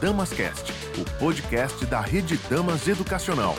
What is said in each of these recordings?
Damascast, o podcast da Rede Damas Educacional.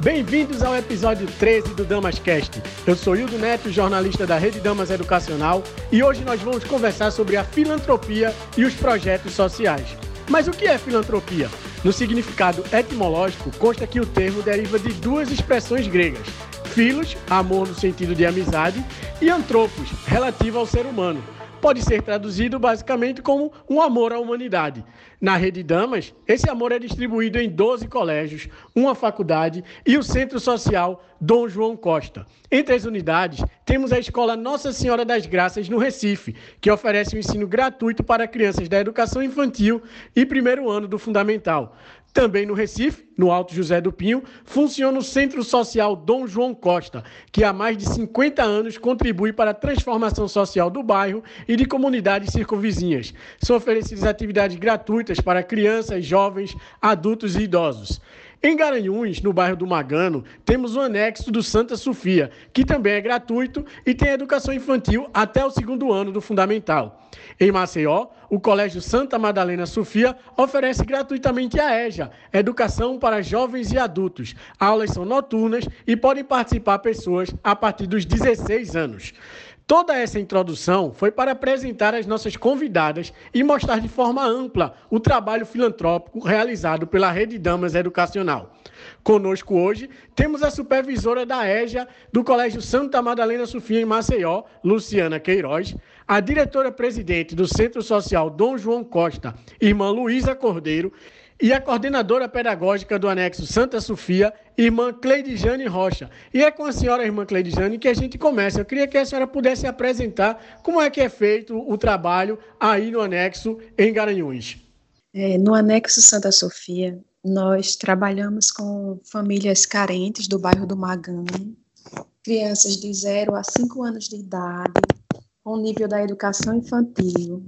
Bem-vindos ao episódio 13 do Damascast. Eu sou Hildo Neto, jornalista da Rede Damas Educacional, e hoje nós vamos conversar sobre a filantropia e os projetos sociais. Mas o que é filantropia? No significado etimológico, consta que o termo deriva de duas expressões gregas: filos, amor no sentido de amizade, e antropos, relativo ao ser humano pode ser traduzido basicamente como um amor à humanidade. Na Rede Damas, esse amor é distribuído em 12 colégios, uma faculdade e o Centro Social Dom João Costa. Entre as unidades, temos a Escola Nossa Senhora das Graças, no Recife, que oferece um ensino gratuito para crianças da educação infantil e primeiro ano do Fundamental. Também no Recife, no Alto José do Pinho, funciona o Centro Social Dom João Costa, que há mais de 50 anos contribui para a transformação social do bairro e de comunidades circunvizinhas. São oferecidas atividades gratuitas para crianças, jovens, adultos e idosos. Em Garanhuns, no bairro do Magano, temos o anexo do Santa Sofia, que também é gratuito e tem educação infantil até o segundo ano do Fundamental. Em Maceió, o Colégio Santa Madalena Sofia oferece gratuitamente a EJA, Educação para Jovens e Adultos. Aulas são noturnas e podem participar pessoas a partir dos 16 anos. Toda essa introdução foi para apresentar as nossas convidadas e mostrar de forma ampla o trabalho filantrópico realizado pela Rede Damas Educacional. Conosco hoje temos a supervisora da EJA do Colégio Santa Madalena Sofia em Maceió, Luciana Queiroz, a diretora-presidente do Centro Social Dom João Costa, irmã Luísa Cordeiro, e a coordenadora pedagógica do anexo Santa Sofia, irmã Cleidijane Rocha. E é com a senhora irmã Cleidijane que a gente começa. Eu queria que a senhora pudesse apresentar como é que é feito o trabalho aí no anexo em Garanhuns. É, no anexo Santa Sofia, nós trabalhamos com famílias carentes do bairro do Magano, crianças de 0 a 5 anos de idade, com nível da educação infantil,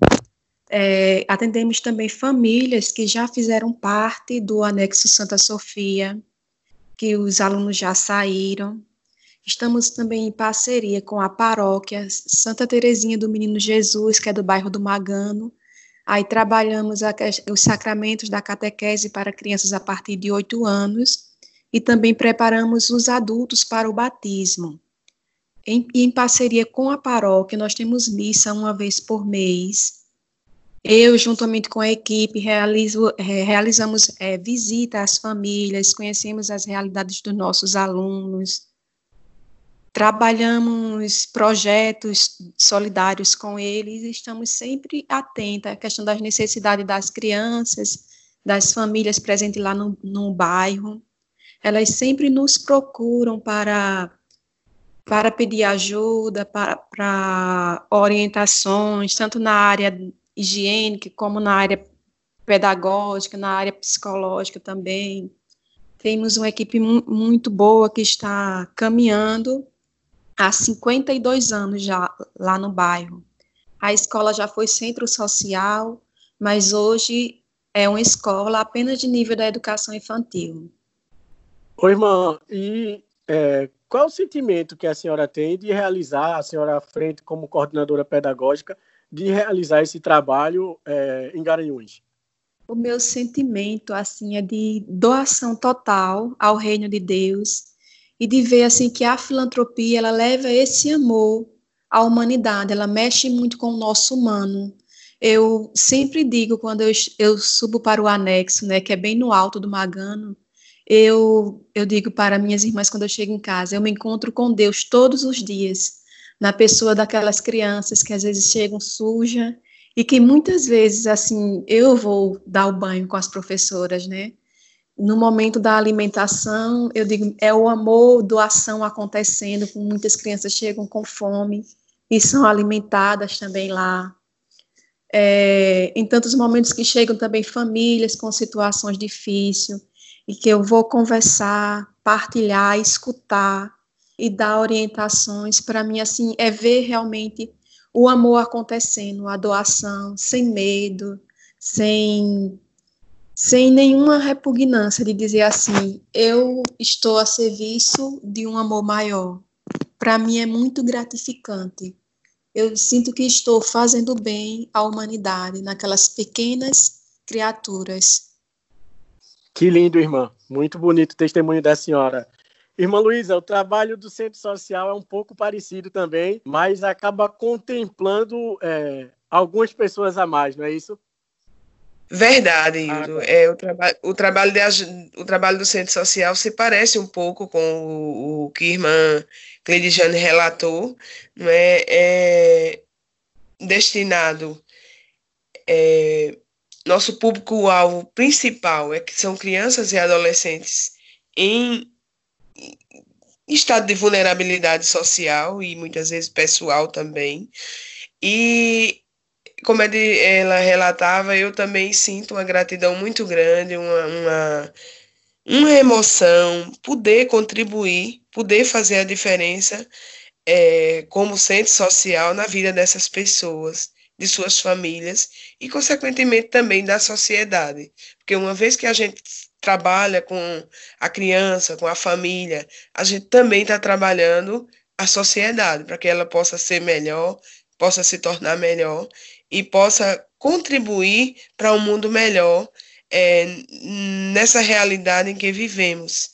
é, atendemos também famílias que já fizeram parte do anexo Santa Sofia, que os alunos já saíram. Estamos também em parceria com a paróquia Santa Terezinha do Menino Jesus, que é do bairro do Magano. Aí trabalhamos a, os sacramentos da catequese para crianças a partir de oito anos e também preparamos os adultos para o batismo. Em, em parceria com a paróquia, nós temos missa uma vez por mês eu, juntamente com a equipe, realizo, é, realizamos é, visita às famílias, conhecemos as realidades dos nossos alunos, trabalhamos projetos solidários com eles estamos sempre atentos à questão das necessidades das crianças, das famílias presentes lá no, no bairro. Elas sempre nos procuram para para pedir ajuda, para, para orientações, tanto na área higiênica, como na área pedagógica, na área psicológica também. Temos uma equipe muito boa que está caminhando há 52 anos já lá no bairro. A escola já foi centro social, mas hoje é uma escola apenas de nível da educação infantil. Oi, irmã, e é, qual o sentimento que a senhora tem de realizar, a senhora à frente como coordenadora pedagógica, de realizar esse trabalho é, em Garanhuns? O meu sentimento assim é de doação total ao reino de Deus e de ver assim que a filantropia ela leva esse amor à humanidade, ela mexe muito com o nosso humano. Eu sempre digo quando eu, eu subo para o anexo, né, que é bem no alto do Magano, eu, eu digo para minhas irmãs quando eu chego em casa, eu me encontro com Deus todos os dias na pessoa daquelas crianças que às vezes chegam suja e que muitas vezes assim eu vou dar o banho com as professoras, né? No momento da alimentação, eu digo é o amor, doação acontecendo, com muitas crianças chegam com fome e são alimentadas também lá. É, em tantos momentos que chegam também famílias com situações difíceis e que eu vou conversar, partilhar, escutar e dar orientações. Para mim, assim, é ver realmente o amor acontecendo, a doação, sem medo, sem, sem nenhuma repugnância de dizer assim, eu estou a serviço de um amor maior. Para mim é muito gratificante. eu sinto que estou fazendo bem à humanidade, naquelas pequenas criaturas. Que lindo, irmã. Muito bonito o testemunho da senhora. Irmã Luísa, o trabalho do centro social é um pouco parecido também, mas acaba contemplando é, algumas pessoas a mais, não é isso? Verdade, Hildo. Ah, é, o, traba o, trabalho de, o trabalho do centro social se parece um pouco com o, o que a irmã Cleidiane relatou, não é, é destinado, é, nosso público-alvo principal é que são crianças e adolescentes em estado de vulnerabilidade social e muitas vezes pessoal também. E como ela relatava, eu também sinto uma gratidão muito grande, uma, uma, uma emoção, poder contribuir, poder fazer a diferença é, como centro social na vida dessas pessoas, de suas famílias e, consequentemente, também da sociedade. Porque uma vez que a gente trabalha com a criança, com a família, a gente também está trabalhando a sociedade para que ela possa ser melhor, possa se tornar melhor e possa contribuir para um mundo melhor é, nessa realidade em que vivemos,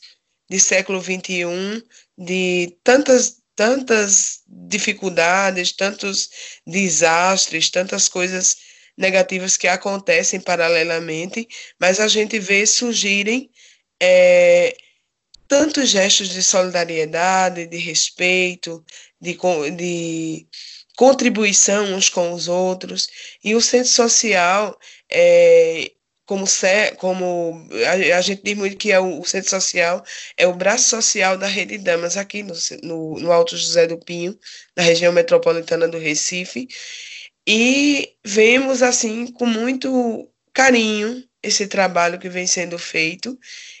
de século XXI, de tantas, tantas dificuldades, tantos desastres, tantas coisas negativas que acontecem paralelamente, mas a gente vê surgirem é, tantos gestos de solidariedade, de respeito, de, de contribuição uns com os outros, e o centro social, é, como, como a, a, gente diz muito que é o, o, centro social é o braço social da Rede Damas aqui no, no, no Alto José do Pinho, na região metropolitana do Recife, e vemos assim com muito carinho esse trabalho que vem sendo feito,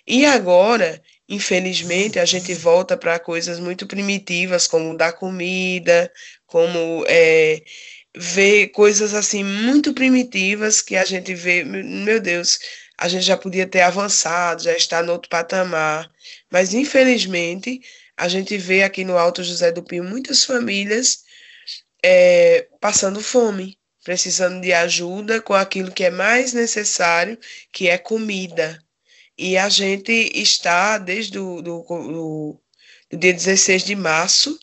e agora infelizmente, a gente volta para coisas muito primitivas, como dar comida, como é, ver coisas assim muito primitivas que a gente vê, meu Deus, a gente já podia ter avançado, já está no outro patamar, mas infelizmente a gente vê aqui no Alto José do Pinho muitas famílias é, passando fome, precisando de ajuda com aquilo que é mais necessário, que é comida. E a gente está desde o do, do, do dia 16 de março,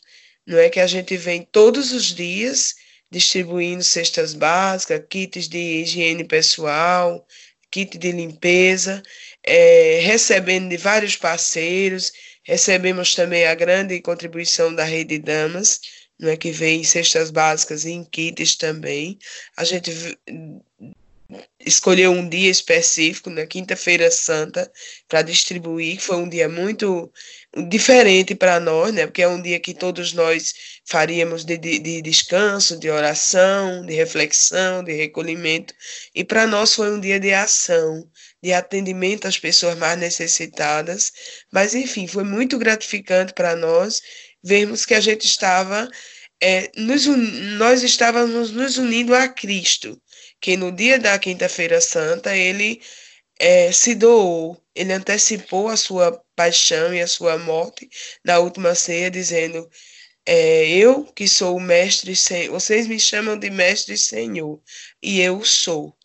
não é que a gente vem todos os dias distribuindo cestas básicas, kits de higiene pessoal, kit de limpeza, é, recebendo de vários parceiros, recebemos também a grande contribuição da Rede Damas, não é que vem em cestas básicas e em kits também. A gente escolheu um dia específico, na Quinta-feira Santa, para distribuir, que foi um dia muito diferente para nós, né? Porque é um dia que todos nós faríamos de, de, de descanso, de oração, de reflexão, de recolhimento, e para nós foi um dia de ação, de atendimento às pessoas mais necessitadas, mas enfim, foi muito gratificante para nós vermos que a gente estava é, nos, nós estávamos nos unindo a Cristo, que no dia da Quinta-feira Santa ele é, se doou, ele antecipou a sua paixão e a sua morte na última ceia, dizendo: é, Eu que sou o mestre, vocês me chamam de mestre Senhor, e eu sou.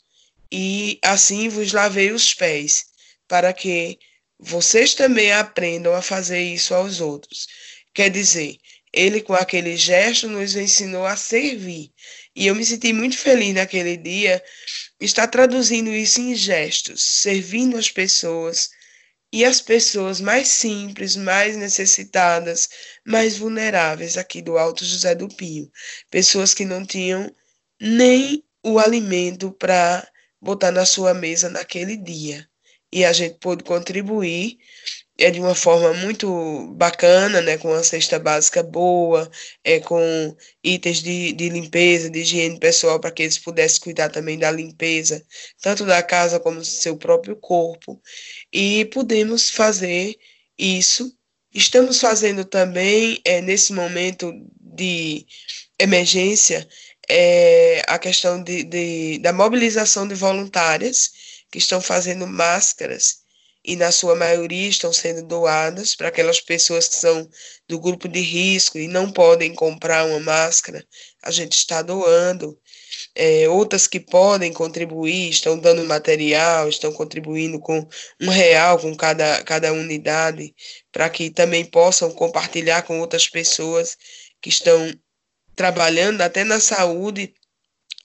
E assim vos lavei os pés, para que vocês também aprendam a fazer isso aos outros. Quer dizer, ele com aquele gesto nos ensinou a servir. E eu me senti muito feliz naquele dia estar traduzindo isso em gestos, servindo as pessoas e as pessoas mais simples, mais necessitadas, mais vulneráveis aqui do Alto José do Pinho, pessoas que não tinham nem o alimento para botar na sua mesa naquele dia. E a gente pôde contribuir é de uma forma muito bacana, né, com uma cesta básica boa, é, com itens de, de limpeza, de higiene pessoal, para que eles pudessem cuidar também da limpeza, tanto da casa como do seu próprio corpo. E podemos fazer isso. Estamos fazendo também, é, nesse momento de emergência, é, a questão de, de, da mobilização de voluntárias que estão fazendo máscaras e na sua maioria estão sendo doadas para aquelas pessoas que são do grupo de risco e não podem comprar uma máscara, a gente está doando. É, outras que podem contribuir, estão dando material, estão contribuindo com um real com cada, cada unidade, para que também possam compartilhar com outras pessoas que estão trabalhando até na saúde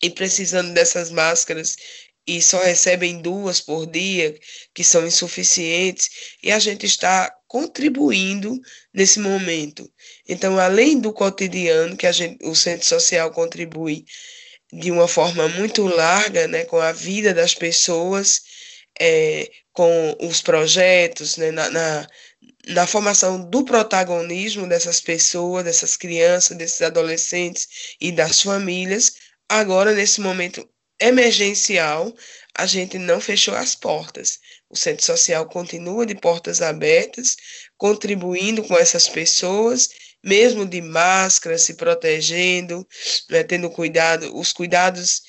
e precisando dessas máscaras e só recebem duas por dia, que são insuficientes, e a gente está contribuindo nesse momento. Então, além do cotidiano, que a gente, o centro social contribui de uma forma muito larga, né, com a vida das pessoas, é, com os projetos, né, na, na, na formação do protagonismo dessas pessoas, dessas crianças, desses adolescentes e das famílias, agora, nesse momento emergencial, a gente não fechou as portas. O centro social continua de portas abertas, contribuindo com essas pessoas, mesmo de máscara, se protegendo, né, tendo cuidado, os cuidados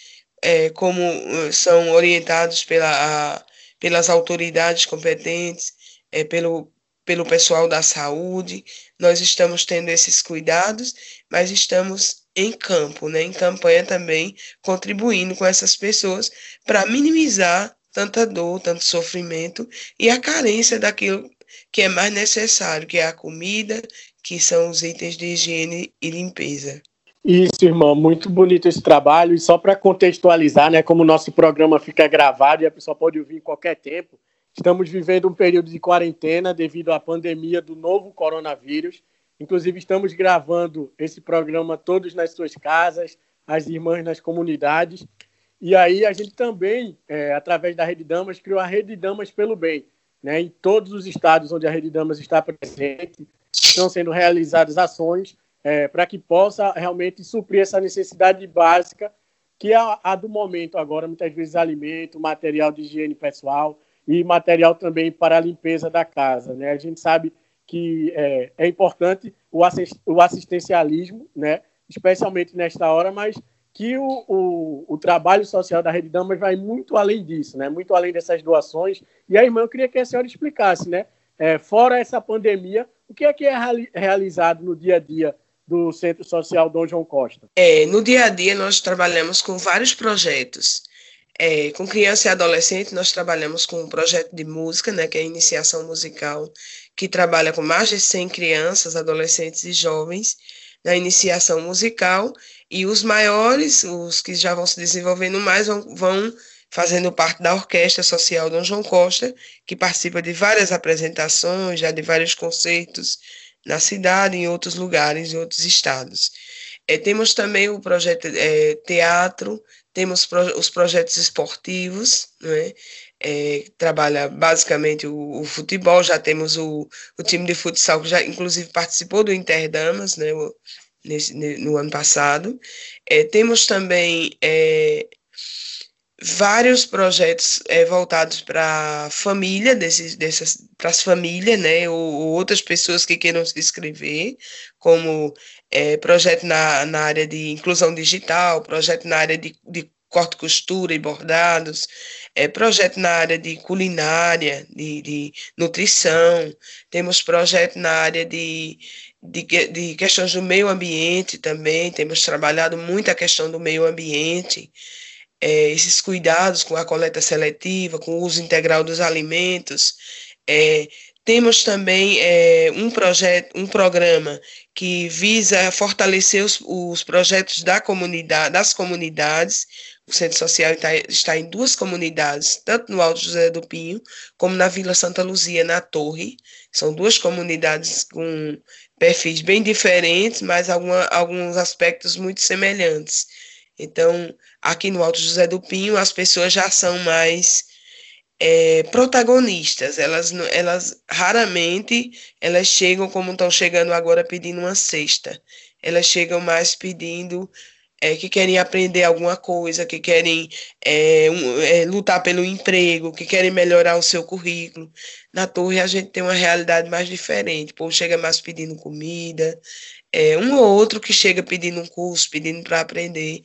é, como eh, são orientados pela, a, pelas autoridades competentes, é, pelo, pelo pessoal da saúde, nós estamos tendo esses cuidados, mas estamos em campo, né, em campanha também, contribuindo com essas pessoas para minimizar tanta dor, tanto sofrimento e a carência daquilo que é mais necessário, que é a comida, que são os itens de higiene e limpeza. Isso, irmão, muito bonito esse trabalho. E só para contextualizar, né, como o nosso programa fica gravado e a pessoa pode ouvir em qualquer tempo, estamos vivendo um período de quarentena devido à pandemia do novo coronavírus. Inclusive, estamos gravando esse programa todos nas suas casas, as irmãs nas comunidades. E aí a gente também, é, através da Rede Damas, criou a Rede Damas pelo Bem. Né? Em todos os estados onde a Rede Damas está presente, estão sendo realizadas ações é, para que possa realmente suprir essa necessidade básica que é a, a do momento agora, muitas vezes alimento, material de higiene pessoal e material também para a limpeza da casa. Né? A gente sabe que é, é importante o, assist, o assistencialismo, né? especialmente nesta hora, mas que o, o, o, trabalho social da Rede Damas vai muito além disso, né? muito além dessas doações. E aí, irmã, eu queria que a senhora explicasse, né? É, fora essa pandemia, o que é que é realizado no dia a dia do Centro Social Dom João Costa? É, no dia a dia, nós trabalhamos com vários projetos. É, com criança e adolescente, nós trabalhamos com um projeto de música, né, que é a iniciação musical, que trabalha com mais de 100 crianças, adolescentes e jovens na iniciação musical, e os maiores, os que já vão se desenvolvendo mais, vão, vão fazendo parte da Orquestra Social Dom João Costa, que participa de várias apresentações, já de vários concertos na cidade, em outros lugares, em outros estados. É, temos também o projeto é, teatro, temos pro, os projetos esportivos, né? É, trabalha basicamente o, o, futebol, já temos o, o, time de futsal que já inclusive participou do Interdamas né, o, nesse, no ano passado. É, temos também é, vários projetos é, voltados para a família, desses, dessas, para as famílias, né, ou, ou, outras pessoas que queiram se inscrever, como é, projeto na, na área de inclusão digital, projeto na área de, de corte, costura e bordados, é, projeto na área de culinária, de, de nutrição, temos projeto na área de, de, de questões do meio ambiente também, temos trabalhado muito a questão do meio ambiente, é, esses cuidados com a coleta seletiva, com o uso integral dos alimentos. É, temos também é, um projeto, um programa que visa fortalecer os, os projetos da comunidade, das comunidades, o Centro Social está, está, em duas comunidades, tanto no Alto José do Pinho, como na Vila Santa Luzia, na Torre. São duas comunidades com perfis bem diferentes, mas alguma, alguns aspectos muito semelhantes. Então, aqui no Alto José do Pinho, as pessoas já são mais é, protagonistas. Elas, elas raramente elas chegam como estão chegando agora pedindo uma cesta. Elas chegam mais pedindo é, que querem aprender alguma coisa, que querem é, um, é, lutar pelo emprego, que querem melhorar o seu currículo. Na torre a gente tem uma realidade mais diferente. O povo chega mais pedindo comida, é, um ou outro que chega pedindo um curso, pedindo para aprender.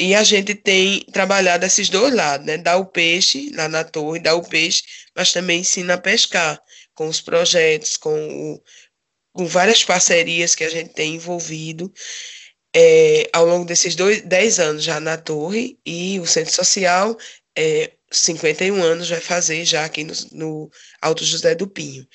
E a gente tem trabalhado esses dois lados, né? Dar o peixe lá na torre, dar o peixe, mas também ensina a pescar com os projetos, com, o, com várias parcerias que a gente tem envolvido é, ao longo desses dois, dez anos já na torre e o centro social é, 51 anos vai fazer já aqui no, no Alto José do Pinho.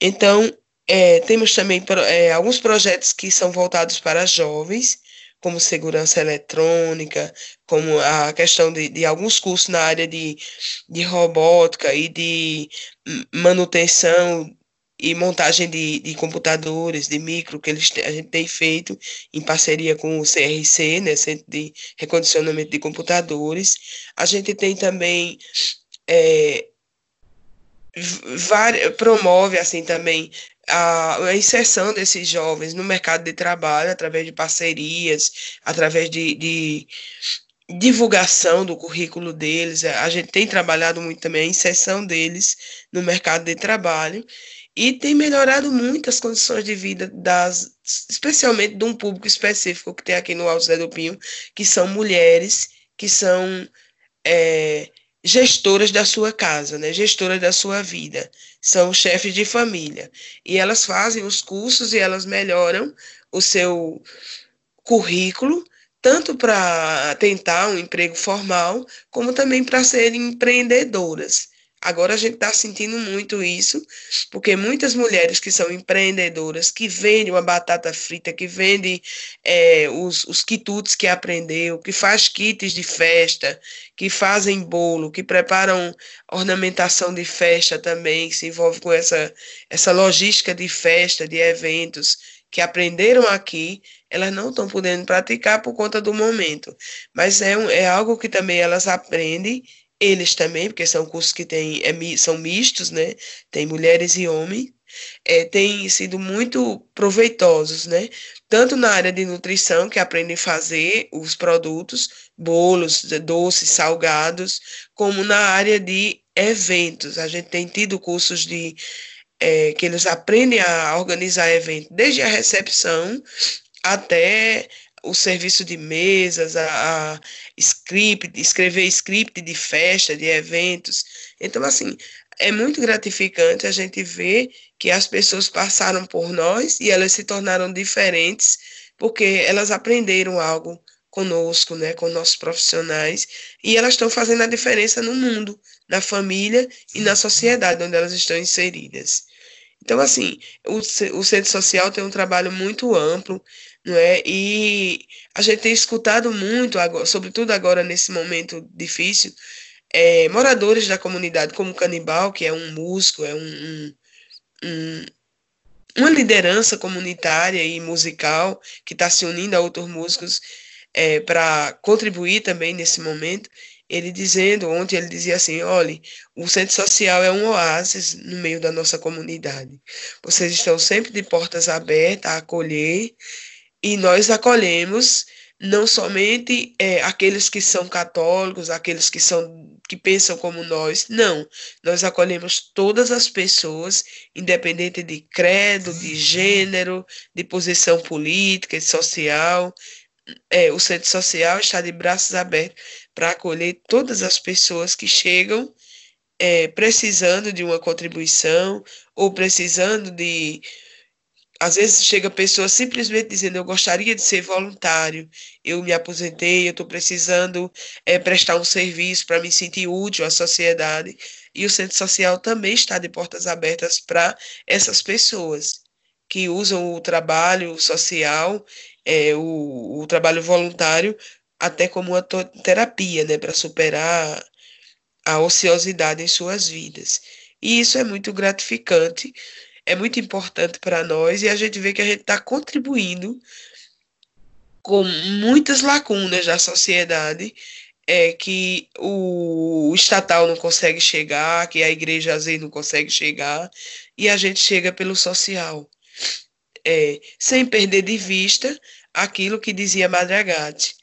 Então, é, temos também é, alguns projetos que são voltados para jovens, como segurança eletrônica, como a questão de, de alguns cursos na área de, de robótica e de manutenção e montagem de, de computadores, de micro, que eles, a gente tem feito em parceria com o CRC, né, Centro de Recondicionamento de Computadores. A gente tem também é, promove assim também a, a, inserção desses jovens no mercado de trabalho através de parcerias, através de, de divulgação do currículo deles. A gente tem trabalhado muito também a inserção deles no mercado de trabalho e tem melhorado muito as condições de vida das, especialmente de um público específico que tem aqui no Alto Zé do Pinho, que são mulheres que são é, gestoras da sua casa, né? gestoras da sua vida, são chefes de família. E elas fazem os cursos e elas melhoram o seu currículo, tanto para tentar um emprego formal, como também para serem empreendedoras. Agora a gente está sentindo muito isso, porque muitas mulheres que são empreendedoras, que vendem uma batata frita, que vendem é, os, os quitutes que aprendeu, que faz kits de festa, que fazem bolo, que preparam ornamentação de festa também, que se envolve com essa, essa logística de festa, de eventos, que aprenderam aqui, elas não estão podendo praticar por conta do momento. Mas é, um, é algo que também elas aprendem eles também, porque são cursos que tem, é, são mistos, né? Tem mulheres e homens, é, têm sido muito proveitosos, né? Tanto na área de nutrição, que aprendem a fazer os produtos, bolos, doces, salgados, como na área de eventos. A gente tem tido cursos de é, que eles aprendem a organizar eventos, desde a recepção até o serviço de mesas, a, a script, escrever script de festa, de eventos. Então, assim, é muito gratificante a gente ver que as pessoas passaram por nós e elas se tornaram diferentes porque elas aprenderam algo conosco, né, com nossos profissionais, e elas estão fazendo a diferença no mundo, na família e na sociedade onde elas estão inseridas. Então, assim, o, o centro social tem um trabalho muito amplo, não é? E a gente tem escutado muito, agora, sobretudo agora nesse momento difícil, é, moradores da comunidade, como Canibal, que é um músico, é um, um, uma liderança comunitária e musical que está se unindo a outros músicos é, para contribuir também nesse momento. Ele dizendo, ontem ele dizia assim: olhe, o centro social é um oásis no meio da nossa comunidade. Vocês estão sempre de portas abertas a acolher e nós acolhemos não somente é, aqueles que são católicos, aqueles que são que pensam como nós, não. Nós acolhemos todas as pessoas, independente de credo, de gênero, de posição política e social. É, o centro social está de braços abertos para acolher todas as pessoas que chegam é, precisando de uma contribuição ou precisando de às vezes chega pessoa simplesmente dizendo eu gostaria de ser voluntário, eu me aposentei, eu estou precisando é, prestar um serviço para me sentir útil à sociedade. E o centro social também está de portas abertas para essas pessoas que usam o trabalho social, é, o, o trabalho voluntário, até como uma terapia, né, para superar a ociosidade em suas vidas. E isso é muito gratificante é muito importante para nós e a gente vê que a gente está contribuindo com muitas lacunas da sociedade é, que o, estatal não consegue chegar, que a igreja às vezes não consegue chegar, e a gente chega pelo social, é, sem perder de vista aquilo que dizia Madragati.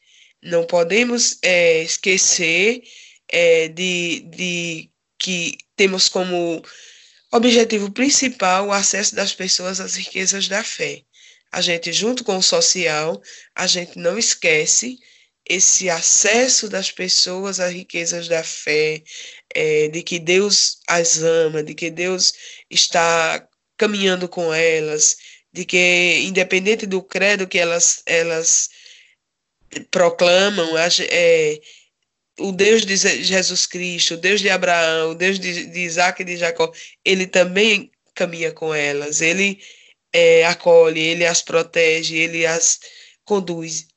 Não podemos é, esquecer é, de, de que temos como Objetivo principal: o acesso das pessoas às riquezas da fé. A gente, junto com o social, a gente não esquece esse acesso das pessoas às riquezas da fé, é, de que Deus as ama, de que Deus está caminhando com elas, de que, independente do credo que elas, elas proclamam, é, o Deus de Jesus Cristo, o Deus de Abraão, o Deus de, de Isaac e de Jacó, ele também caminha com elas, ele é, acolhe, ele as protege, ele as conduz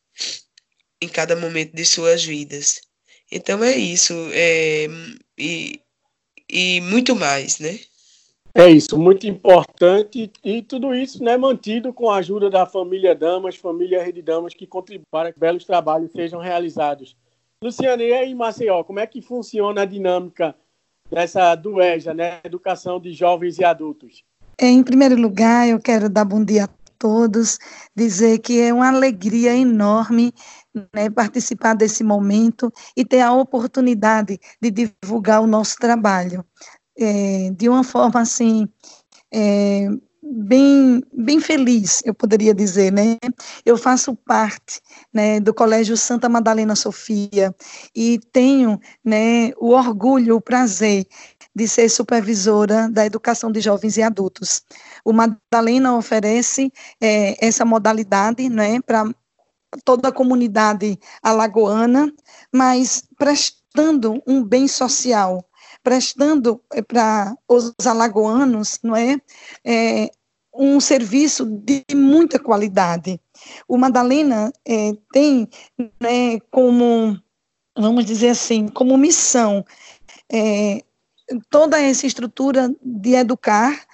em cada momento de suas vidas. Então é isso, é, e, e muito mais, né? É isso, muito importante e tudo isso né, mantido com a ajuda da família Damas, família Rede Damas, que contribui para que belos trabalhos sejam realizados. Luciana, e aí, Maceió, como é que funciona a dinâmica dessa DUEJA, né, Educação de Jovens e Adultos? Em primeiro lugar, eu quero dar bom dia a todos, dizer que é uma alegria enorme né, participar desse momento e ter a oportunidade de divulgar o nosso trabalho é, de uma forma assim é, bem bem feliz, eu poderia dizer, né? Eu faço parte, né, do Colégio Santa Madalena Sofia e tenho, né, o orgulho, o prazer de ser supervisora da educação de jovens e adultos. O Madalena oferece é, essa modalidade, né, para toda a comunidade alagoana, mas prestando um bem social prestando eh, para os alagoanos, não é, é, um serviço de muita qualidade. O Madalena é, tem né, como, vamos dizer assim, como missão é, toda essa estrutura de educar,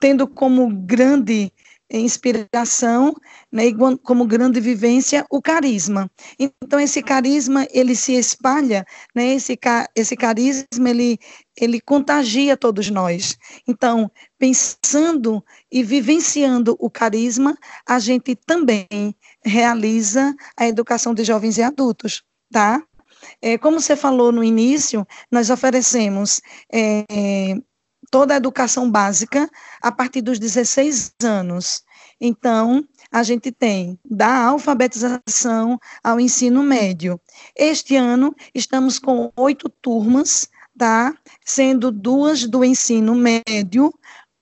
tendo como grande inspiração, né, como grande vivência, o carisma. Então, esse carisma, ele se espalha, né, esse, esse carisma, ele, ele contagia todos nós. Então, pensando e vivenciando o carisma, a gente também realiza a educação de jovens e adultos, tá? É, como você falou no início, nós oferecemos é, toda a educação básica a partir dos 16 anos. Então, a gente tem da alfabetização ao ensino médio. Este ano, estamos com oito turmas, tá? Sendo duas do ensino médio,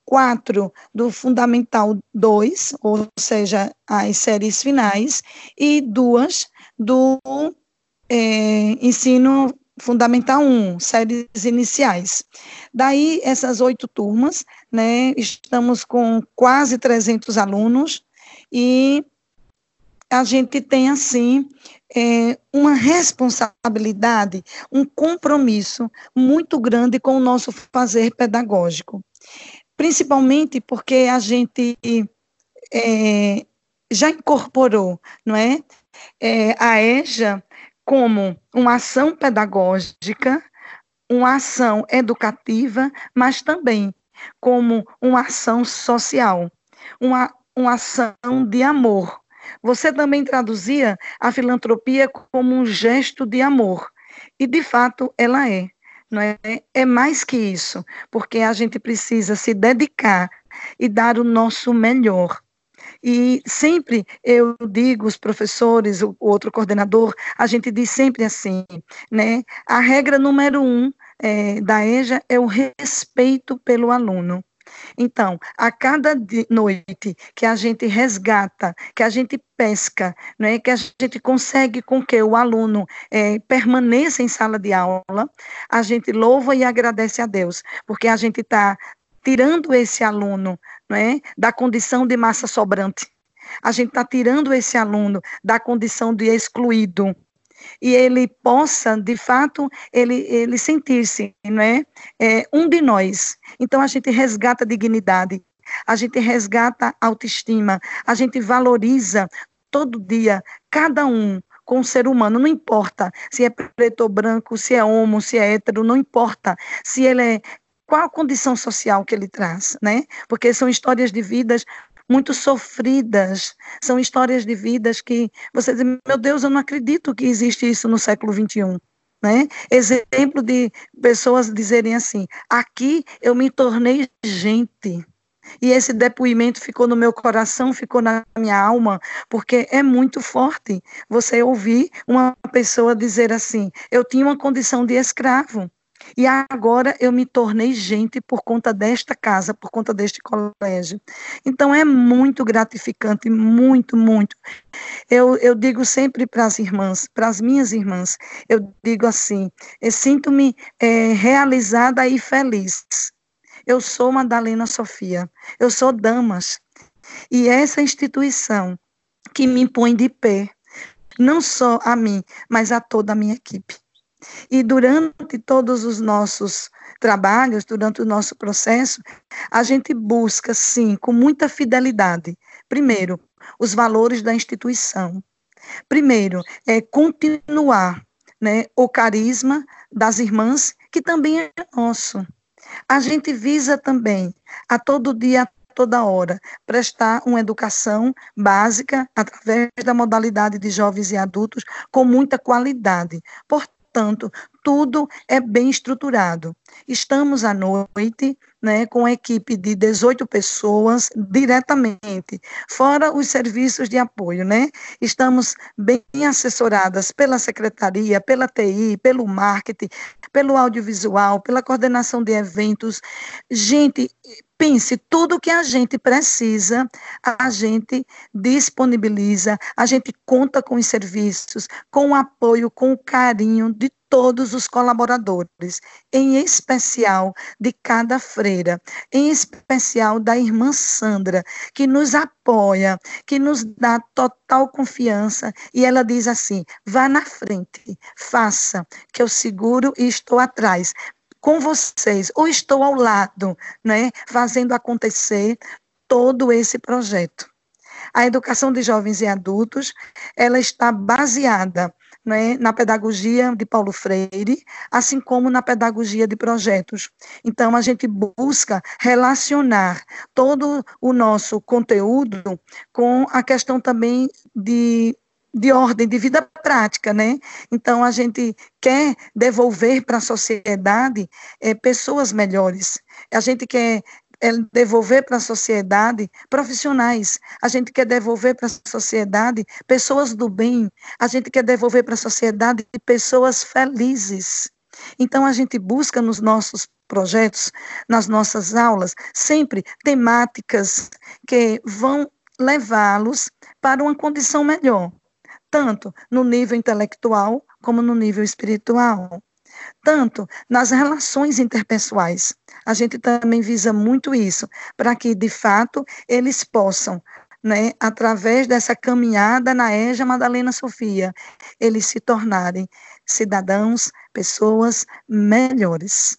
quatro do Fundamental 2, ou seja, as séries finais, e duas do é, ensino Fundamental 1, séries iniciais. Daí, essas oito turmas, né, estamos com quase 300 alunos e a gente tem, assim, é, uma responsabilidade, um compromisso muito grande com o nosso fazer pedagógico. Principalmente porque a gente é, já incorporou, não é? é a EJA como uma ação pedagógica, uma ação educativa, mas também como uma ação social, uma, uma ação de amor. Você também traduzia a filantropia como um gesto de amor, e de fato ela é. Não é? é mais que isso, porque a gente precisa se dedicar e dar o nosso melhor. E sempre eu digo, os professores, o outro coordenador, a gente diz sempre assim, né? A regra número um é, da EJA é o respeito pelo aluno. Então, a cada noite que a gente resgata, que a gente pesca, né, que a gente consegue com que o aluno é, permaneça em sala de aula, a gente louva e agradece a Deus, porque a gente está tirando esse aluno né, da condição de massa sobrante. A gente está tirando esse aluno da condição de excluído e ele possa, de fato, ele, ele sentir-se né, é, um de nós. Então, a gente resgata a dignidade, a gente resgata a autoestima, a gente valoriza todo dia cada um com o ser humano, não importa se é preto ou branco, se é homo, se é hétero, não importa se ele é qual a condição social que ele traz, né? Porque são histórias de vidas muito sofridas, são histórias de vidas que você diz, meu Deus, eu não acredito que existe isso no século XXI. Né? Exemplo de pessoas dizerem assim: aqui eu me tornei gente. E esse depoimento ficou no meu coração, ficou na minha alma, porque é muito forte você ouvir uma pessoa dizer assim: eu tinha uma condição de escravo. E agora eu me tornei gente por conta desta casa, por conta deste colégio. Então é muito gratificante, muito, muito. Eu, eu digo sempre para as irmãs, para as minhas irmãs, eu digo assim: sinto-me é, realizada e feliz eu sou Madalena Sofia, eu sou Damas. E essa instituição que me põe de pé, não só a mim, mas a toda a minha equipe. E durante todos os nossos trabalhos, durante o nosso processo, a gente busca, sim, com muita fidelidade, primeiro, os valores da instituição. Primeiro, é continuar né, o carisma das irmãs, que também é nosso. A gente visa também, a todo dia, a toda hora, prestar uma educação básica através da modalidade de jovens e adultos com muita qualidade. Portanto, tudo é bem estruturado. Estamos à noite né, com a equipe de 18 pessoas diretamente, fora os serviços de apoio, né? Estamos bem assessoradas pela secretaria, pela TI, pelo marketing, pelo audiovisual, pela coordenação de eventos. Gente, pense, tudo que a gente precisa, a gente disponibiliza, a gente conta com os serviços, com o apoio, com o carinho de todos os colaboradores, em especial de cada freira, em especial da irmã Sandra, que nos apoia, que nos dá total confiança, e ela diz assim: vá na frente, faça, que eu seguro e estou atrás. Com vocês, ou estou ao lado, né, fazendo acontecer todo esse projeto. A educação de jovens e adultos, ela está baseada né, na pedagogia de Paulo Freire, assim como na pedagogia de projetos. Então, a gente busca relacionar todo o nosso conteúdo com a questão também de de ordem de vida prática, né? Então a gente quer devolver para a sociedade é, pessoas melhores. A gente quer é devolver para a sociedade profissionais, a gente quer devolver para a sociedade pessoas do bem, a gente quer devolver para a sociedade pessoas felizes. Então a gente busca nos nossos projetos, nas nossas aulas, sempre temáticas que vão levá-los para uma condição melhor, tanto no nível intelectual como no nível espiritual tanto nas relações interpessoais. A gente também visa muito isso, para que, de fato, eles possam, né, através dessa caminhada na EJA Madalena Sofia, eles se tornarem cidadãos, pessoas melhores.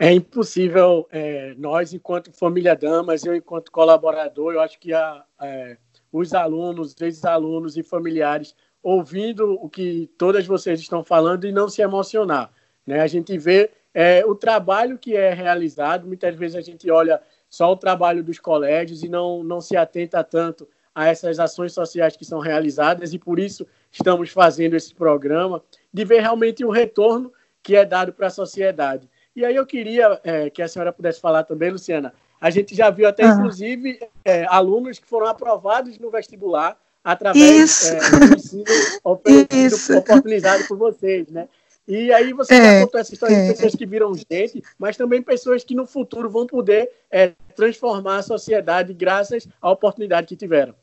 É impossível, é, nós, enquanto família Damas, eu, enquanto colaborador, eu acho que a, é, os alunos, ex-alunos e familiares, ouvindo o que todas vocês estão falando e não se emocionar. Né? A gente vê é, o trabalho que é realizado, muitas vezes a gente olha só o trabalho dos colégios e não, não se atenta tanto a essas ações sociais que são realizadas e por isso estamos fazendo esse programa, de ver realmente o retorno que é dado para a sociedade. E aí eu queria é, que a senhora pudesse falar também, Luciana, a gente já viu até, inclusive, é, alunos que foram aprovados no vestibular através é, do ensino oferecido, oportunizado por vocês, né? E aí você é, já contou essa história é. de pessoas que viram gente, mas também pessoas que no futuro vão poder é, transformar a sociedade graças à oportunidade que tiveram.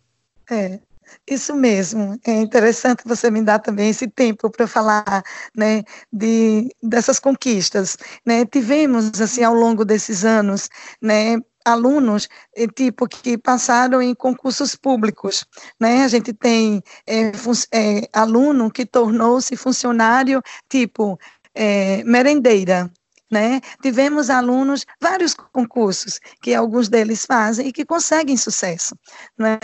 É, isso mesmo. É interessante você me dar também esse tempo para falar, né, de dessas conquistas, né? Tivemos assim ao longo desses anos, né, alunos eh, tipo que passaram em concursos públicos, né? A gente tem é, é, aluno que tornou-se funcionário tipo é, merendeira, né? Tivemos alunos, vários concursos que alguns deles fazem e que conseguem sucesso, né?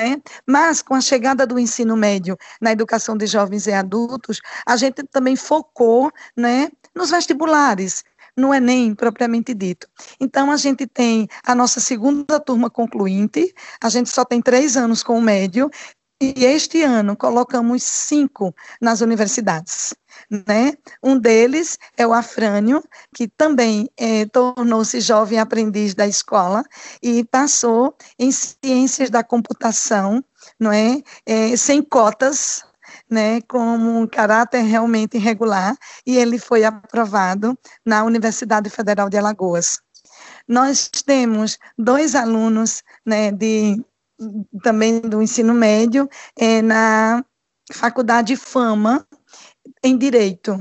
Mas com a chegada do ensino médio na educação de jovens e adultos, a gente também focou, né, nos vestibulares, no Enem propriamente dito. Então, a gente tem a nossa segunda turma concluinte, a gente só tem três anos com o médio, e este ano colocamos cinco nas universidades. Né? Um deles é o Afrânio, que também é, tornou-se jovem aprendiz da escola e passou em ciências da computação, não é? é sem cotas, né, como um caráter realmente irregular, e ele foi aprovado na Universidade Federal de Alagoas. Nós temos dois alunos né, de, também do ensino médio é, na Faculdade Fama, em Direito.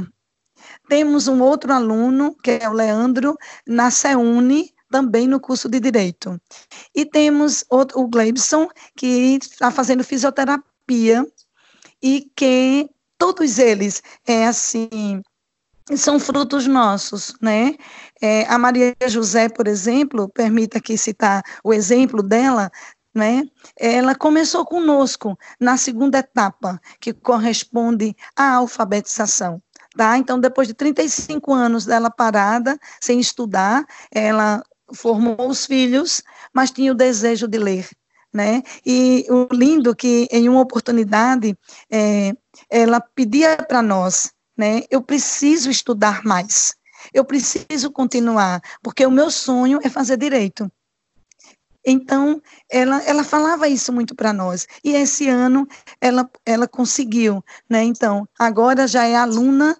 Temos um outro aluno, que é o Leandro, na CEUNE, também no curso de Direito. E temos o Gleibson, que está fazendo fisioterapia e que todos eles, é assim, são frutos nossos, né? É, a Maria José, por exemplo, permita aqui citar o exemplo dela, né? Ela começou conosco na segunda etapa, que corresponde à alfabetização. Tá? Então, depois de 35 anos dela parada, sem estudar, ela formou os filhos, mas tinha o desejo de ler né? E o lindo que em uma oportunidade é, ela pedia para nós, né? Eu preciso estudar mais, eu preciso continuar, porque o meu sonho é fazer direito. Então, ela, ela falava isso muito para nós. E esse ano ela, ela conseguiu, né? Então, agora já é aluna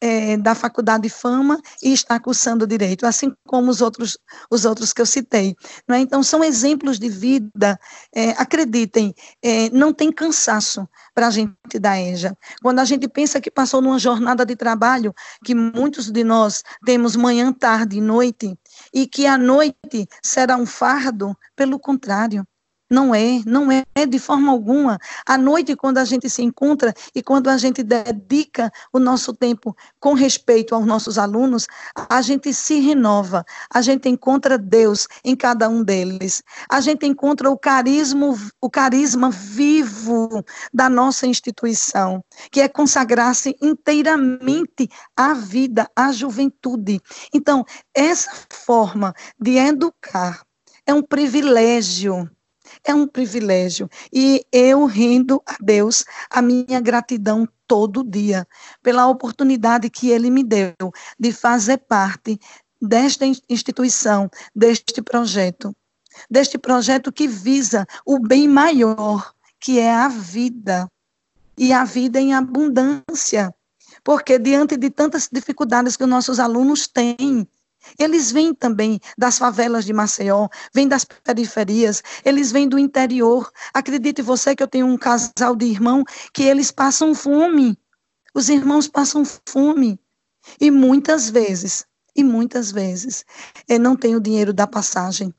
é, da Faculdade de Fama e está cursando Direito, assim como os outros, os outros que eu citei. Não é? Então, são exemplos de vida, é, acreditem, é, não tem cansaço para a gente da EJA. Quando a gente pensa que passou numa jornada de trabalho, que muitos de nós temos manhã, tarde e noite, e que a noite será um fardo, pelo contrário, não é, não é de forma alguma. À noite, quando a gente se encontra e quando a gente dedica o nosso tempo com respeito aos nossos alunos, a gente se renova, a gente encontra Deus em cada um deles. A gente encontra o carisma, o carisma vivo da nossa instituição, que é consagrar-se inteiramente à vida, à juventude. Então, essa forma de educar é um privilégio é um privilégio. E eu rendo a Deus a minha gratidão todo dia pela oportunidade que Ele me deu de fazer parte desta instituição, deste projeto. Deste projeto que visa o bem maior, que é a vida. E a vida em abundância. Porque diante de tantas dificuldades que os nossos alunos têm, eles vêm também das favelas de Maceió, vêm das periferias, eles vêm do interior. Acredite você que eu tenho um casal de irmão que eles passam fome. Os irmãos passam fome. E muitas vezes, e muitas vezes, não tenho dinheiro da passagem.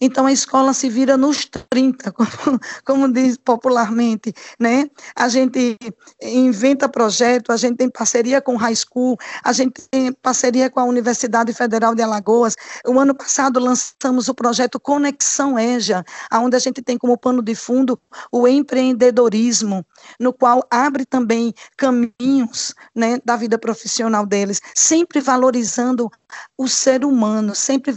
Então a escola se vira nos 30, como, como, diz popularmente, né? A gente inventa projeto, a gente tem parceria com High School, a gente tem parceria com a Universidade Federal de Alagoas. O ano passado lançamos o projeto Conexão EJA, onde a gente tem como pano de fundo o empreendedorismo, no qual abre também caminhos, né, da vida profissional deles, sempre valorizando o ser humano, sempre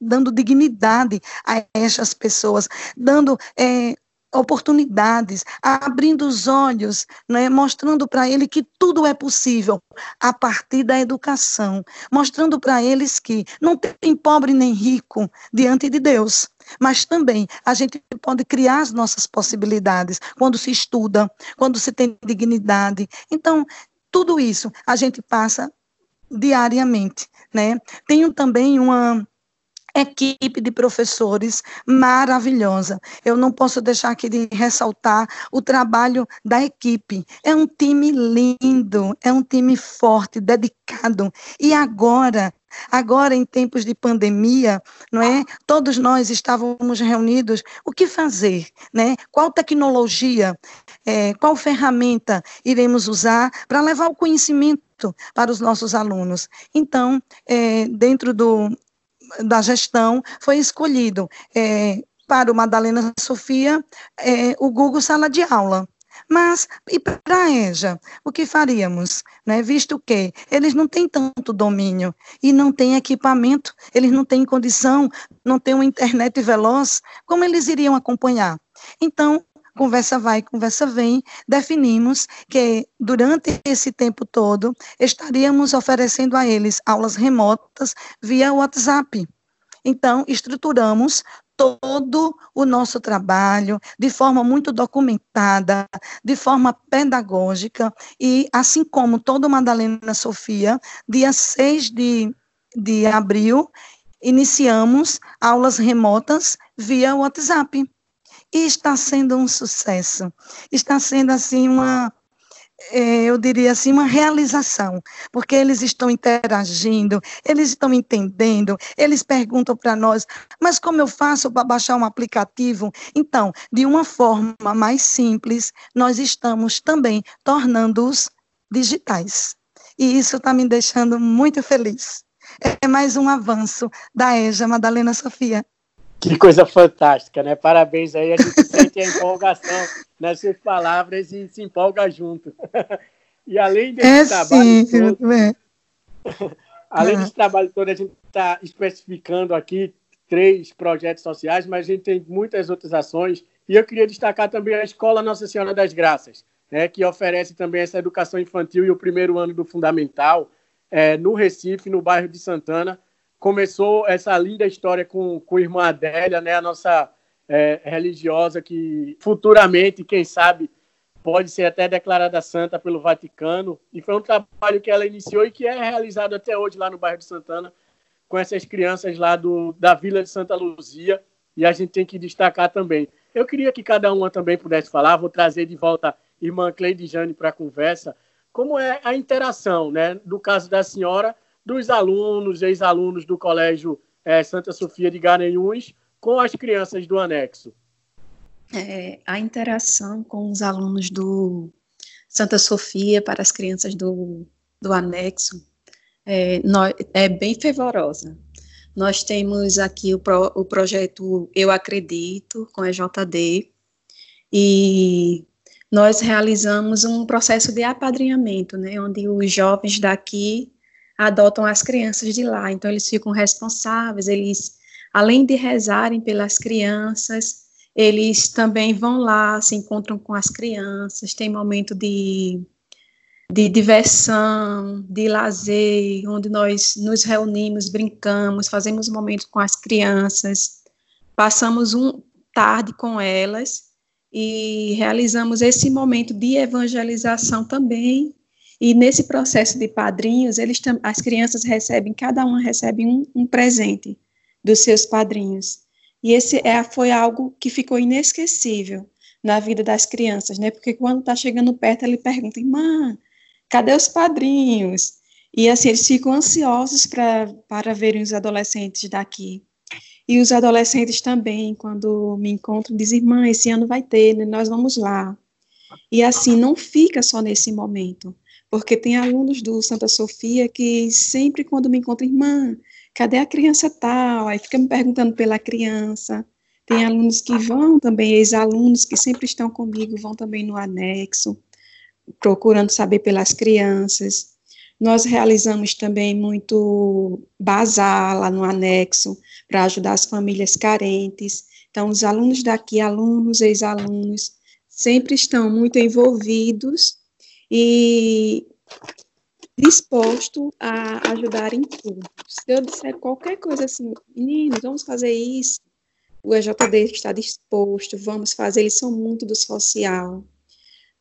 dando dignidade a essas pessoas, dando é, oportunidades, abrindo os olhos, né, mostrando para ele que tudo é possível a partir da educação, mostrando para eles que não tem pobre nem rico diante de Deus, mas também a gente pode criar as nossas possibilidades quando se estuda, quando se tem dignidade. Então, tudo isso a gente passa diariamente, né? Tenho também uma equipe de professores maravilhosa. Eu não posso deixar aqui de ressaltar o trabalho da equipe. É um time lindo, é um time forte, dedicado. E agora, agora em tempos de pandemia, não é? Todos nós estávamos reunidos. O que fazer, né? Qual tecnologia, é, qual ferramenta iremos usar para levar o conhecimento para os nossos alunos. Então, é, dentro do da gestão, foi escolhido é, para o Madalena Sofia é, o Google Sala de Aula. Mas, e para a EJA, o que faríamos? Né? Visto que eles não têm tanto domínio e não têm equipamento, eles não têm condição, não têm uma internet veloz, como eles iriam acompanhar? Então, conversa vai, conversa vem, definimos que durante esse tempo todo estaríamos oferecendo a eles aulas remotas via WhatsApp. Então, estruturamos todo o nosso trabalho de forma muito documentada, de forma pedagógica, e assim como toda Madalena Sofia, dia 6 de, de abril, iniciamos aulas remotas via WhatsApp. E está sendo um sucesso. Está sendo, assim, uma, é, eu diria assim, uma realização, porque eles estão interagindo, eles estão entendendo, eles perguntam para nós, mas como eu faço para baixar um aplicativo? Então, de uma forma mais simples, nós estamos também tornando-os digitais. E isso está me deixando muito feliz. É mais um avanço da EJA Madalena Sofia. Que coisa fantástica, né? Parabéns aí, a gente sente a empolgação nessas palavras e se empolga junto. e além desse é trabalho sim, todo, é. além desse trabalho todo, a gente está especificando aqui três projetos sociais, mas a gente tem muitas outras ações. E eu queria destacar também a Escola Nossa Senhora das Graças, né, que oferece também essa educação infantil e o primeiro ano do fundamental é, no Recife, no bairro de Santana começou essa linda história com, com a irmã Adélia, né, a nossa é, religiosa que futuramente, quem sabe, pode ser até declarada santa pelo Vaticano. E foi um trabalho que ela iniciou e que é realizado até hoje lá no bairro de Santana, com essas crianças lá do, da Vila de Santa Luzia. E a gente tem que destacar também. Eu queria que cada uma também pudesse falar, vou trazer de volta a irmã Cleide Jane para a conversa, como é a interação, né, do caso da senhora dos alunos, ex-alunos do Colégio é, Santa Sofia de Garanhuns com as crianças do anexo? É, a interação com os alunos do Santa Sofia para as crianças do, do anexo é, é bem fervorosa. Nós temos aqui o, pro, o projeto Eu Acredito, com a JD, e nós realizamos um processo de apadrinhamento, né, onde os jovens daqui adotam as crianças de lá. Então, eles ficam responsáveis, eles, além de rezarem pelas crianças, eles também vão lá, se encontram com as crianças, tem momento de, de diversão, de lazer, onde nós nos reunimos, brincamos, fazemos momentos com as crianças, passamos um tarde com elas e realizamos esse momento de evangelização também e nesse processo de padrinhos, eles as crianças recebem, cada uma recebe um, um presente dos seus padrinhos. E esse é, foi algo que ficou inesquecível na vida das crianças, né? Porque quando está chegando perto, ele pergunta, irmã, cadê os padrinhos? E assim, eles ficam ansiosos para verem os adolescentes daqui. E os adolescentes também, quando me encontram, dizem, irmã, esse ano vai ter, né? nós vamos lá. E assim, não fica só nesse momento porque tem alunos do Santa Sofia que sempre quando me encontram, irmã, cadê a criança tal? Aí fica me perguntando pela criança. Tem alunos que vão também, ex-alunos que sempre estão comigo, vão também no anexo, procurando saber pelas crianças. Nós realizamos também muito bazar lá no anexo, para ajudar as famílias carentes. Então, os alunos daqui, alunos, ex-alunos, sempre estão muito envolvidos e disposto a ajudar em tudo. Se eu disser qualquer coisa assim, meninos, vamos fazer isso, o EJD está disposto, vamos fazer, eles são muito do social.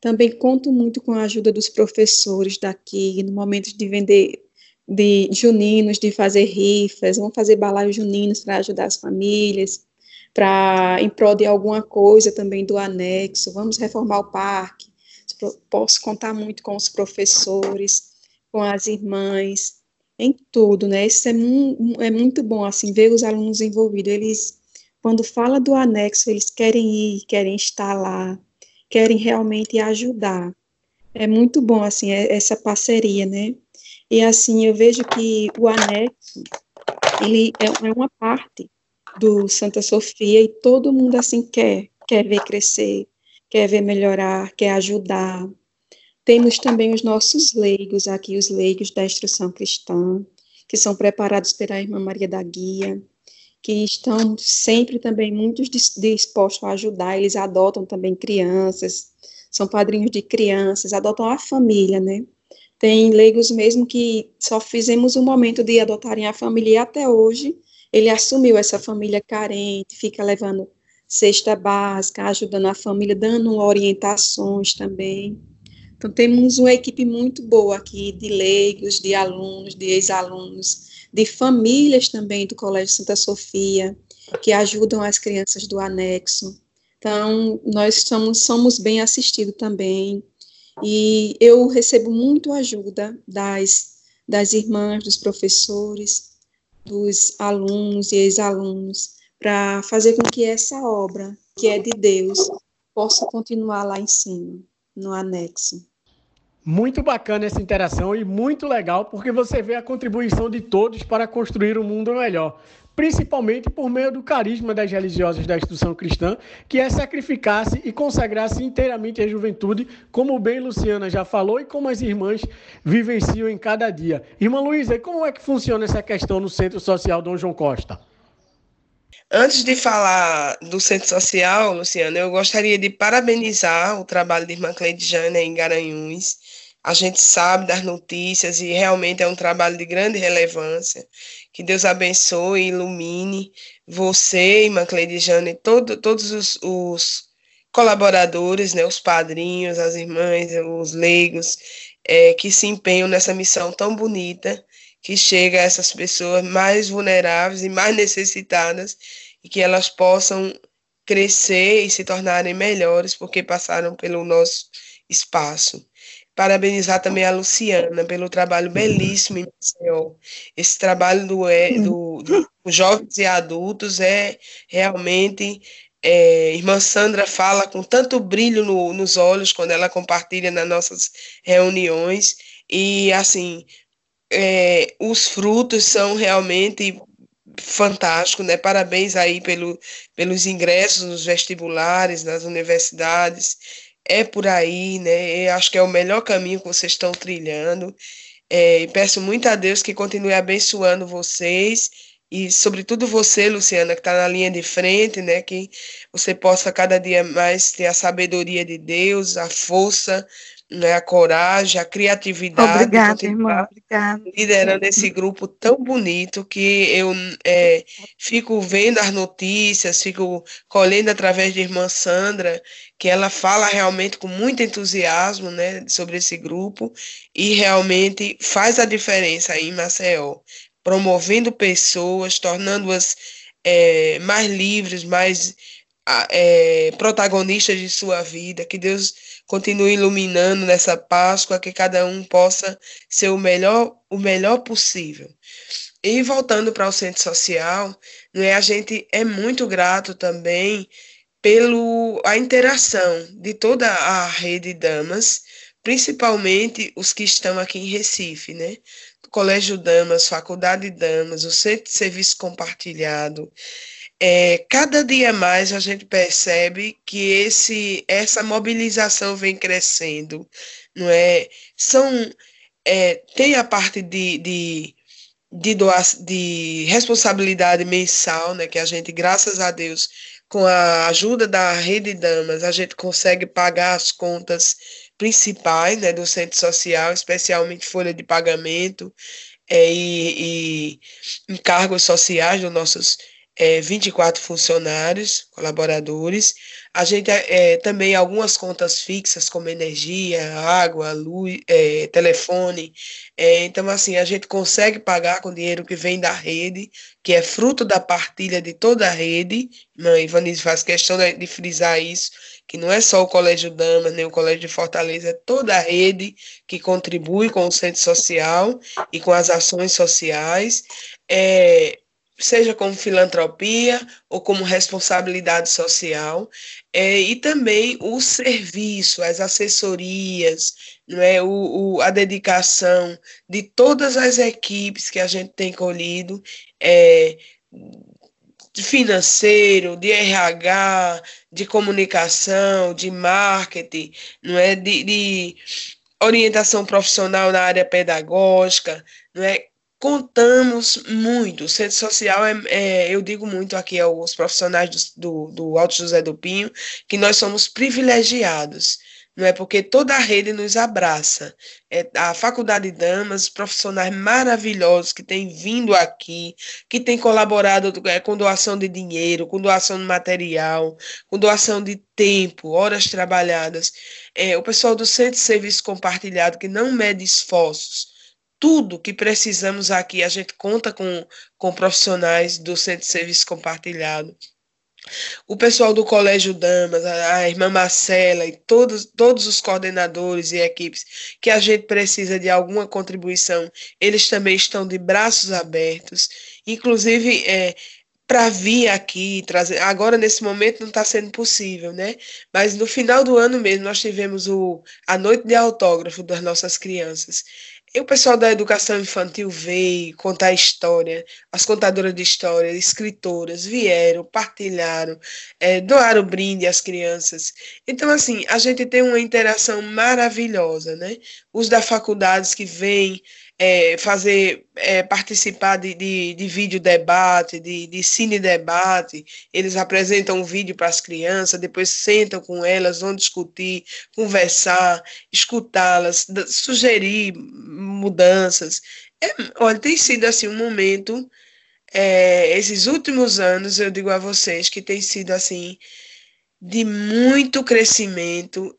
Também conto muito com a ajuda dos professores daqui, no momento de vender de juninos, de fazer rifas, vamos fazer balaios juninos para ajudar as famílias, para em prol de alguma coisa também do anexo, vamos reformar o parque, posso contar muito com os professores, com as irmãs, em tudo, né? Isso é, é muito bom, assim, ver os alunos envolvidos. Eles, quando fala do anexo, eles querem ir, querem estar lá, querem realmente ajudar. É muito bom, assim, é, essa parceria, né? E, assim, eu vejo que o anexo, ele é, é uma parte do Santa Sofia e todo mundo, assim, quer, quer ver crescer, quer ver melhorar, quer ajudar. Temos também os nossos leigos aqui, os leigos da instrução cristã, que são preparados pela irmã Maria da Guia. que estão sempre também muito dispostos a ajudar, eles adotam também crianças, são padrinhos de crianças, adotam a família, né? Tem leigos mesmo que só fizemos um momento de adotarem a família e até hoje ele assumiu essa família carente, fica levando cesta básica, ajudando a família, dando orientações também. Então, temos uma equipe muito boa aqui de leigos, de alunos, de ex-alunos, de famílias também do Colégio Santa Sofia, que ajudam as crianças do anexo. Então, nós somos, somos bem assistidos também. E eu recebo muito ajuda das, das irmãs, dos professores, dos alunos e ex-alunos, para fazer com que essa obra, que é de Deus, possa continuar lá em cima, no anexo. Muito bacana essa interação e muito legal porque você vê a contribuição de todos para construir um mundo melhor principalmente por meio do carisma das religiosas da instituição cristã, que é sacrificar-se e consagrar-se inteiramente à juventude, como bem Luciana já falou e como as irmãs vivenciam em cada dia. Irmã Luísa, como é que funciona essa questão no Centro Social Dom João Costa? Antes de falar do Centro Social, Luciana, eu gostaria de parabenizar o trabalho de irmã Cleide Jana em Garanhuns, a gente sabe das notícias e realmente é um trabalho de grande relevância. Que Deus abençoe e ilumine você, irmã Cleidijane, e todo, todos os, os, colaboradores, né, os padrinhos, as irmãs, os leigos, é, que se empenham nessa missão tão bonita que chega a essas pessoas mais vulneráveis e mais necessitadas e que elas possam crescer e se tornarem melhores porque passaram pelo nosso espaço. Parabenizar também a Luciana pelo trabalho belíssimo em Maceió. Esse trabalho do, do, do jovens e adultos é realmente. É, irmã Sandra fala com tanto brilho no, nos olhos quando ela compartilha nas nossas reuniões. E, assim, é, os frutos são realmente fantásticos, né? Parabéns aí pelo, pelos ingressos nos vestibulares, nas universidades é por aí, né? Eu acho que é o melhor caminho que vocês estão trilhando. É, peço muito a Deus que continue abençoando vocês e, sobretudo, você, Luciana, que está na linha de frente, né? Que você possa cada dia mais ter a sabedoria de Deus, a força né, a coragem, a criatividade. Obrigada, irmã. Obrigada. Liderando esse grupo tão bonito que eu é, fico vendo as notícias, fico colhendo através de irmã Sandra, que ela fala realmente com muito entusiasmo né, sobre esse grupo e realmente faz a diferença aí em Maceió, promovendo pessoas, tornando-as é, mais livres, mais é, protagonistas de sua vida. Que Deus continue iluminando nessa Páscoa, que cada um possa ser o melhor, o melhor possível. E voltando para o centro social, não é, a gente é muito grato também pelo a interação de toda a rede Damas, principalmente os que estão aqui em Recife, né? Colégio Damas, Faculdade Damas, o Centro de Serviço Compartilhado, é, cada dia mais a gente percebe que esse, essa mobilização vem crescendo, não é? São, é, tem a parte de, de, de, de responsabilidade mensal, né, que a gente, graças a Deus, com a ajuda da Rede Damas, a gente consegue pagar as contas principais né, do centro social, especialmente folha de pagamento é, e, e encargos sociais dos nossos é, 24 funcionários, colaboradores. A gente é, também algumas contas fixas, como energia, água, luz, é, telefone. É, então, assim, a gente consegue pagar com dinheiro que vem da rede, que é fruto da partilha de toda a rede. Mãe Ivanise faz questão de frisar isso, que não é só o Colégio Damas, nem o Colégio de Fortaleza, é toda a rede que contribui com o centro social e com as ações sociais. É, seja como filantropia ou como responsabilidade social, é, e também o serviço, as assessorias, não é, o, o, a dedicação de todas as equipes que a gente tem colhido, é, financeiro, de RH, de comunicação, de marketing, não é, de, de orientação profissional na área pedagógica, não é, contamos muito. Centro social é, é, eu digo muito aqui aos profissionais do, do, do Alto José do Pinho que nós somos privilegiados não é porque toda a rede nos abraça. É, a Faculdade de Damas, profissionais maravilhosos que têm vindo aqui, que têm colaborado é, com doação de dinheiro, com doação de material, com doação de tempo, horas trabalhadas. É, o pessoal do Centro de Serviço Compartilhado, que não mede esforços. Tudo que precisamos aqui, a gente conta com, com profissionais do Centro de Serviço Compartilhado o pessoal do Colégio Damas, a, irmã Marcela e todos, todos os coordenadores e equipes que a gente precisa de alguma contribuição, eles também estão de braços abertos. Inclusive, é, para vir aqui trazer. Agora, nesse momento, não está sendo possível, né? Mas no final do ano mesmo, nós tivemos o, a noite de autógrafo das nossas crianças. E o pessoal da educação infantil veio contar história, as contadoras de história, escritoras, vieram, partilharam, é, doaram brinde às crianças. Então, assim, a gente tem uma interação maravilhosa, né? Os da faculdades que vêm é, fazer, é, participar de, de, de vídeo debate, de, de cine debate, eles apresentam um vídeo para as crianças, depois sentam com elas, vão discutir, conversar, escutá-las, sugerir mudanças. É, olha, tem sido assim um momento, é, esses últimos anos, eu digo a vocês que tem sido assim de muito crescimento,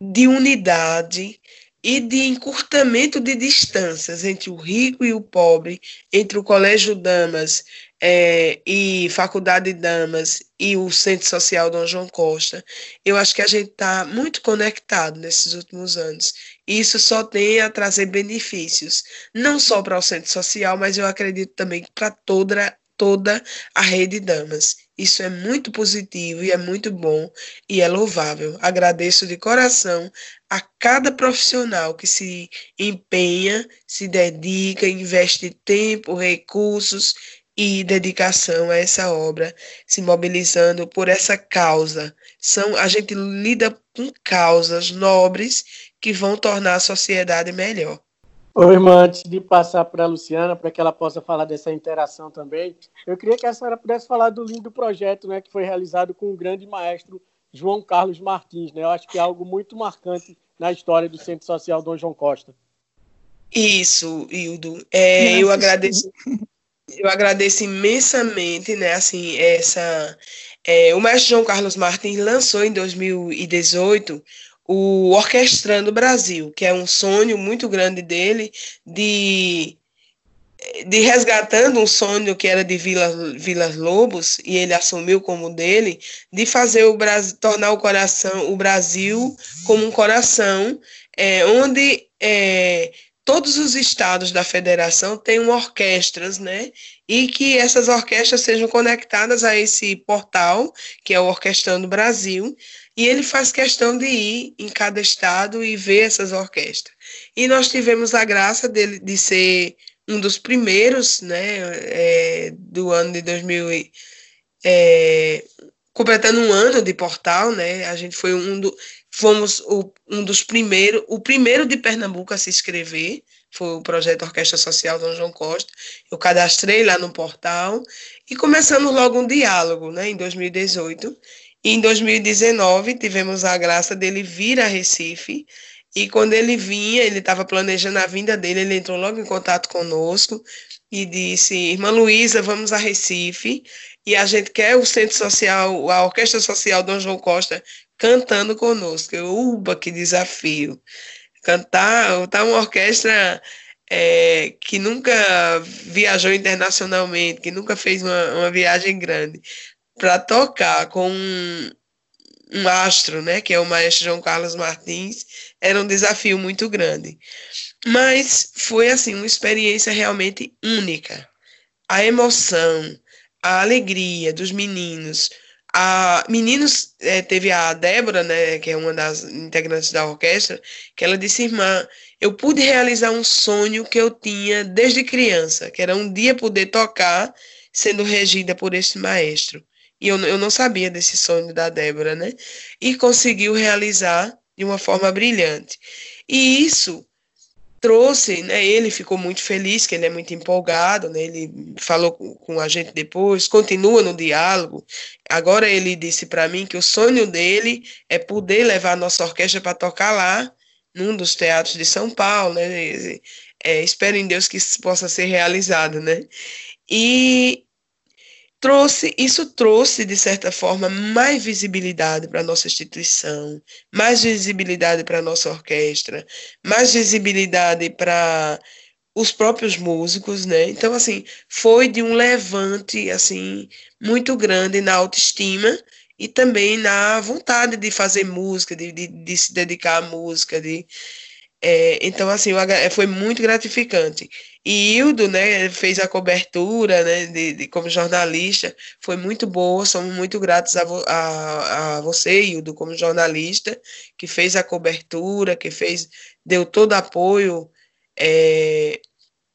de unidade, e de encurtamento de distâncias entre o rico e o pobre, entre o Colégio Damas é, e Faculdade Damas e o Centro Social Dom João Costa, eu acho que a gente está muito conectado nesses últimos anos. E isso só tem a trazer benefícios, não só para o Centro Social, mas eu acredito também para toda, toda a rede Damas. Isso é muito positivo e é muito bom e é louvável. Agradeço de coração a cada profissional que se empenha, se dedica, investe tempo, recursos e dedicação a essa obra, se mobilizando por essa causa. São a gente lida com causas nobres que vão tornar a sociedade melhor. Oi, irmã, antes de passar para a Luciana, para que ela possa falar dessa interação também, eu queria que a senhora pudesse falar do lindo projeto né, que foi realizado com o grande maestro João Carlos Martins. Né? Eu acho que é algo muito marcante na história do Centro Social Dom João Costa. Isso, Hildo. É, eu agradeço. Eu agradeço imensamente, né, assim, essa... É, o mestre João Carlos Martins lançou em 2018 o Orquestrando Brasil, que é um sonho muito grande dele de de resgatando um sonho que era de Vila, Lobos e ele assumiu como dele de fazer o Brasil tornar o coração o Brasil como um coração é, onde é, todos os estados da federação tenham orquestras, né? E que essas orquestras sejam conectadas a esse portal que é o Orquestrando Brasil e ele faz questão de ir em cada estado e ver essas orquestras. E nós tivemos a graça dele, de ser um dos primeiros, né, é, do ano de 2000, é, completando um ano de portal, né, a gente foi um do, fomos o, um dos primeiros, o primeiro de Pernambuco a se inscrever, foi o projeto Orquestra Social Dom João Costa, eu cadastrei lá no portal e começamos logo um diálogo, né, em 2018, e em 2019 tivemos a graça dele vir a Recife. E quando ele vinha, ele estava planejando a vinda dele, ele entrou logo em contato conosco e disse: Irmã Luísa, vamos a Recife e a gente quer o Centro Social, a Orquestra Social Dom João Costa cantando conosco. Eu, uba, que desafio! Cantar, tá uma orquestra é, que nunca viajou internacionalmente, que nunca fez uma, uma viagem grande para tocar com um, astro, né, que é o maestro João Carlos Martins, era um desafio muito grande. Mas foi assim uma experiência realmente única. A emoção, a alegria dos meninos, a meninos é, teve a Débora, né, que é uma das integrantes da orquestra, que ela disse, irmã, eu pude realizar um sonho que eu tinha desde criança, que era um dia poder tocar sendo regida por este maestro. E eu, eu não sabia desse sonho da Débora, né? E conseguiu realizar de uma forma brilhante. E isso trouxe, né, ele ficou muito feliz, que ele é muito empolgado, né, ele falou com, com a gente depois, continua no diálogo. Agora ele disse para mim que o sonho dele é poder levar a nossa orquestra para tocar lá, num dos teatros de São Paulo, né? É, espero em Deus que isso possa ser realizado, né? E trouxe, isso trouxe, de certa forma, mais visibilidade para a nossa instituição, mais visibilidade para a nossa orquestra, mais visibilidade para os próprios músicos, né? Então, assim, foi de um levante, assim, muito grande na autoestima e também na vontade de fazer música, de, de, de se dedicar à música, de... É, então, assim, foi muito gratificante. E Hildo, né, fez a cobertura, né, de, de, como jornalista, foi muito boa, somos muito gratos a, vo, a, a você, Hildo, como jornalista, que fez a cobertura, que fez, deu todo apoio é,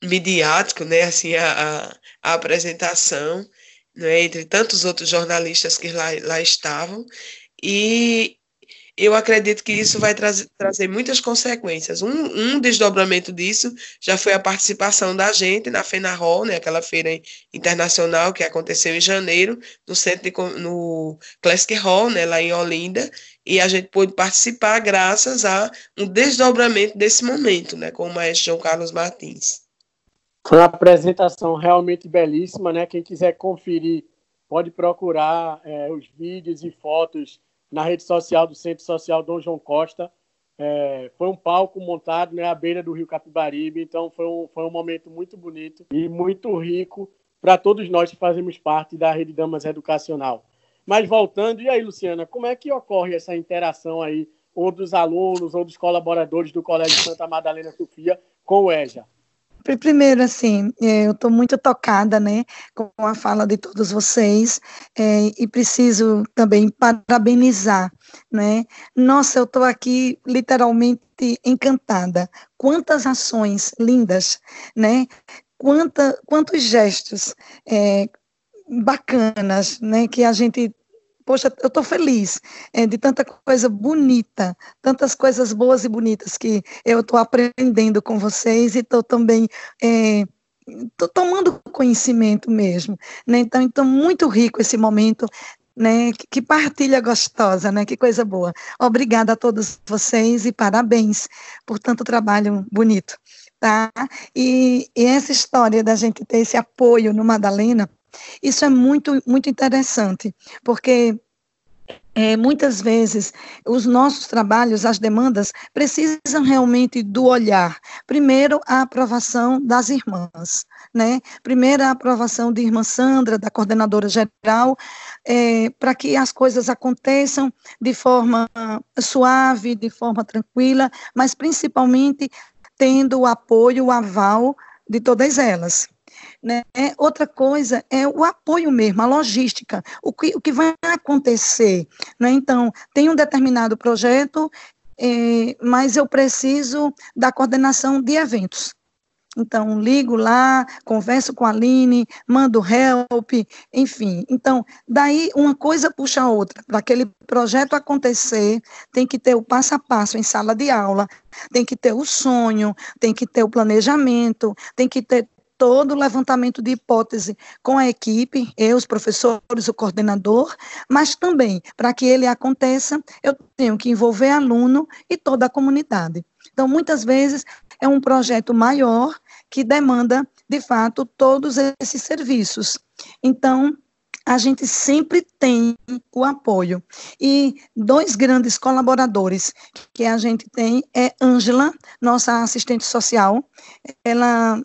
midiático, né, assim, a, a, a apresentação, né, entre tantos outros jornalistas que lá, lá estavam, e eu acredito que isso vai trazer, trazer muitas consequências. Um, um, desdobramento disso já foi a participação da gente na FENAROL, né, aquela feira internacional que aconteceu em janeiro, no centro de, no Classic Hall, né, lá em Olinda, e a gente pôde participar graças a um desdobramento desse momento, né, com o maestro João Carlos Martins. Foi uma apresentação realmente belíssima, né? Quem quiser conferir pode procurar é, os vídeos e fotos na rede social do Centro Social Dom João Costa. É, foi um palco montado né, à beira do Rio Capibaribe, então foi um, foi um momento muito bonito e muito rico para todos nós que fazemos parte da Rede Damas Educacional. Mas voltando, e aí, Luciana, como é que ocorre essa interação aí, ou dos alunos, ou dos colaboradores do Colégio Santa Madalena Sofia com o EJA? Primeiro, assim, é, eu estou muito tocada, né, com a fala de todos vocês é, e preciso também parabenizar, né. Nossa, eu estou aqui literalmente encantada. Quantas ações lindas, né? Quanta, quantos gestos é, bacanas, né, que a gente poxa, eu estou feliz é, de tanta coisa bonita, tantas coisas boas e bonitas que eu estou aprendendo com vocês e estou também é, tô tomando conhecimento mesmo, né? Então, então muito rico esse momento, né? Que, que partilha gostosa, né? Que coisa boa. Obrigada a todos vocês e parabéns por tanto trabalho bonito, tá? E, e essa história da gente ter esse apoio no Madalena isso é muito, muito interessante, porque é, muitas vezes os nossos trabalhos, as demandas, precisam realmente do olhar. Primeiro, a aprovação das irmãs, né? Primeiro, a aprovação de irmã Sandra, da coordenadora geral, é, para que as coisas aconteçam de forma suave, de forma tranquila, mas principalmente tendo o apoio, o aval de todas elas. Né? Outra coisa é o apoio mesmo, a logística, o que, o que vai acontecer. Né? Então, tem um determinado projeto, é, mas eu preciso da coordenação de eventos. Então, ligo lá, converso com a Aline, mando help, enfim. Então, daí uma coisa puxa a outra. Para aquele projeto acontecer, tem que ter o passo a passo em sala de aula, tem que ter o sonho, tem que ter o planejamento, tem que ter todo o levantamento de hipótese com a equipe, eu, os professores, o coordenador, mas também, para que ele aconteça, eu tenho que envolver aluno e toda a comunidade. Então, muitas vezes, é um projeto maior que demanda, de fato, todos esses serviços. Então, a gente sempre tem o apoio. E dois grandes colaboradores que a gente tem é Ângela, nossa assistente social. Ela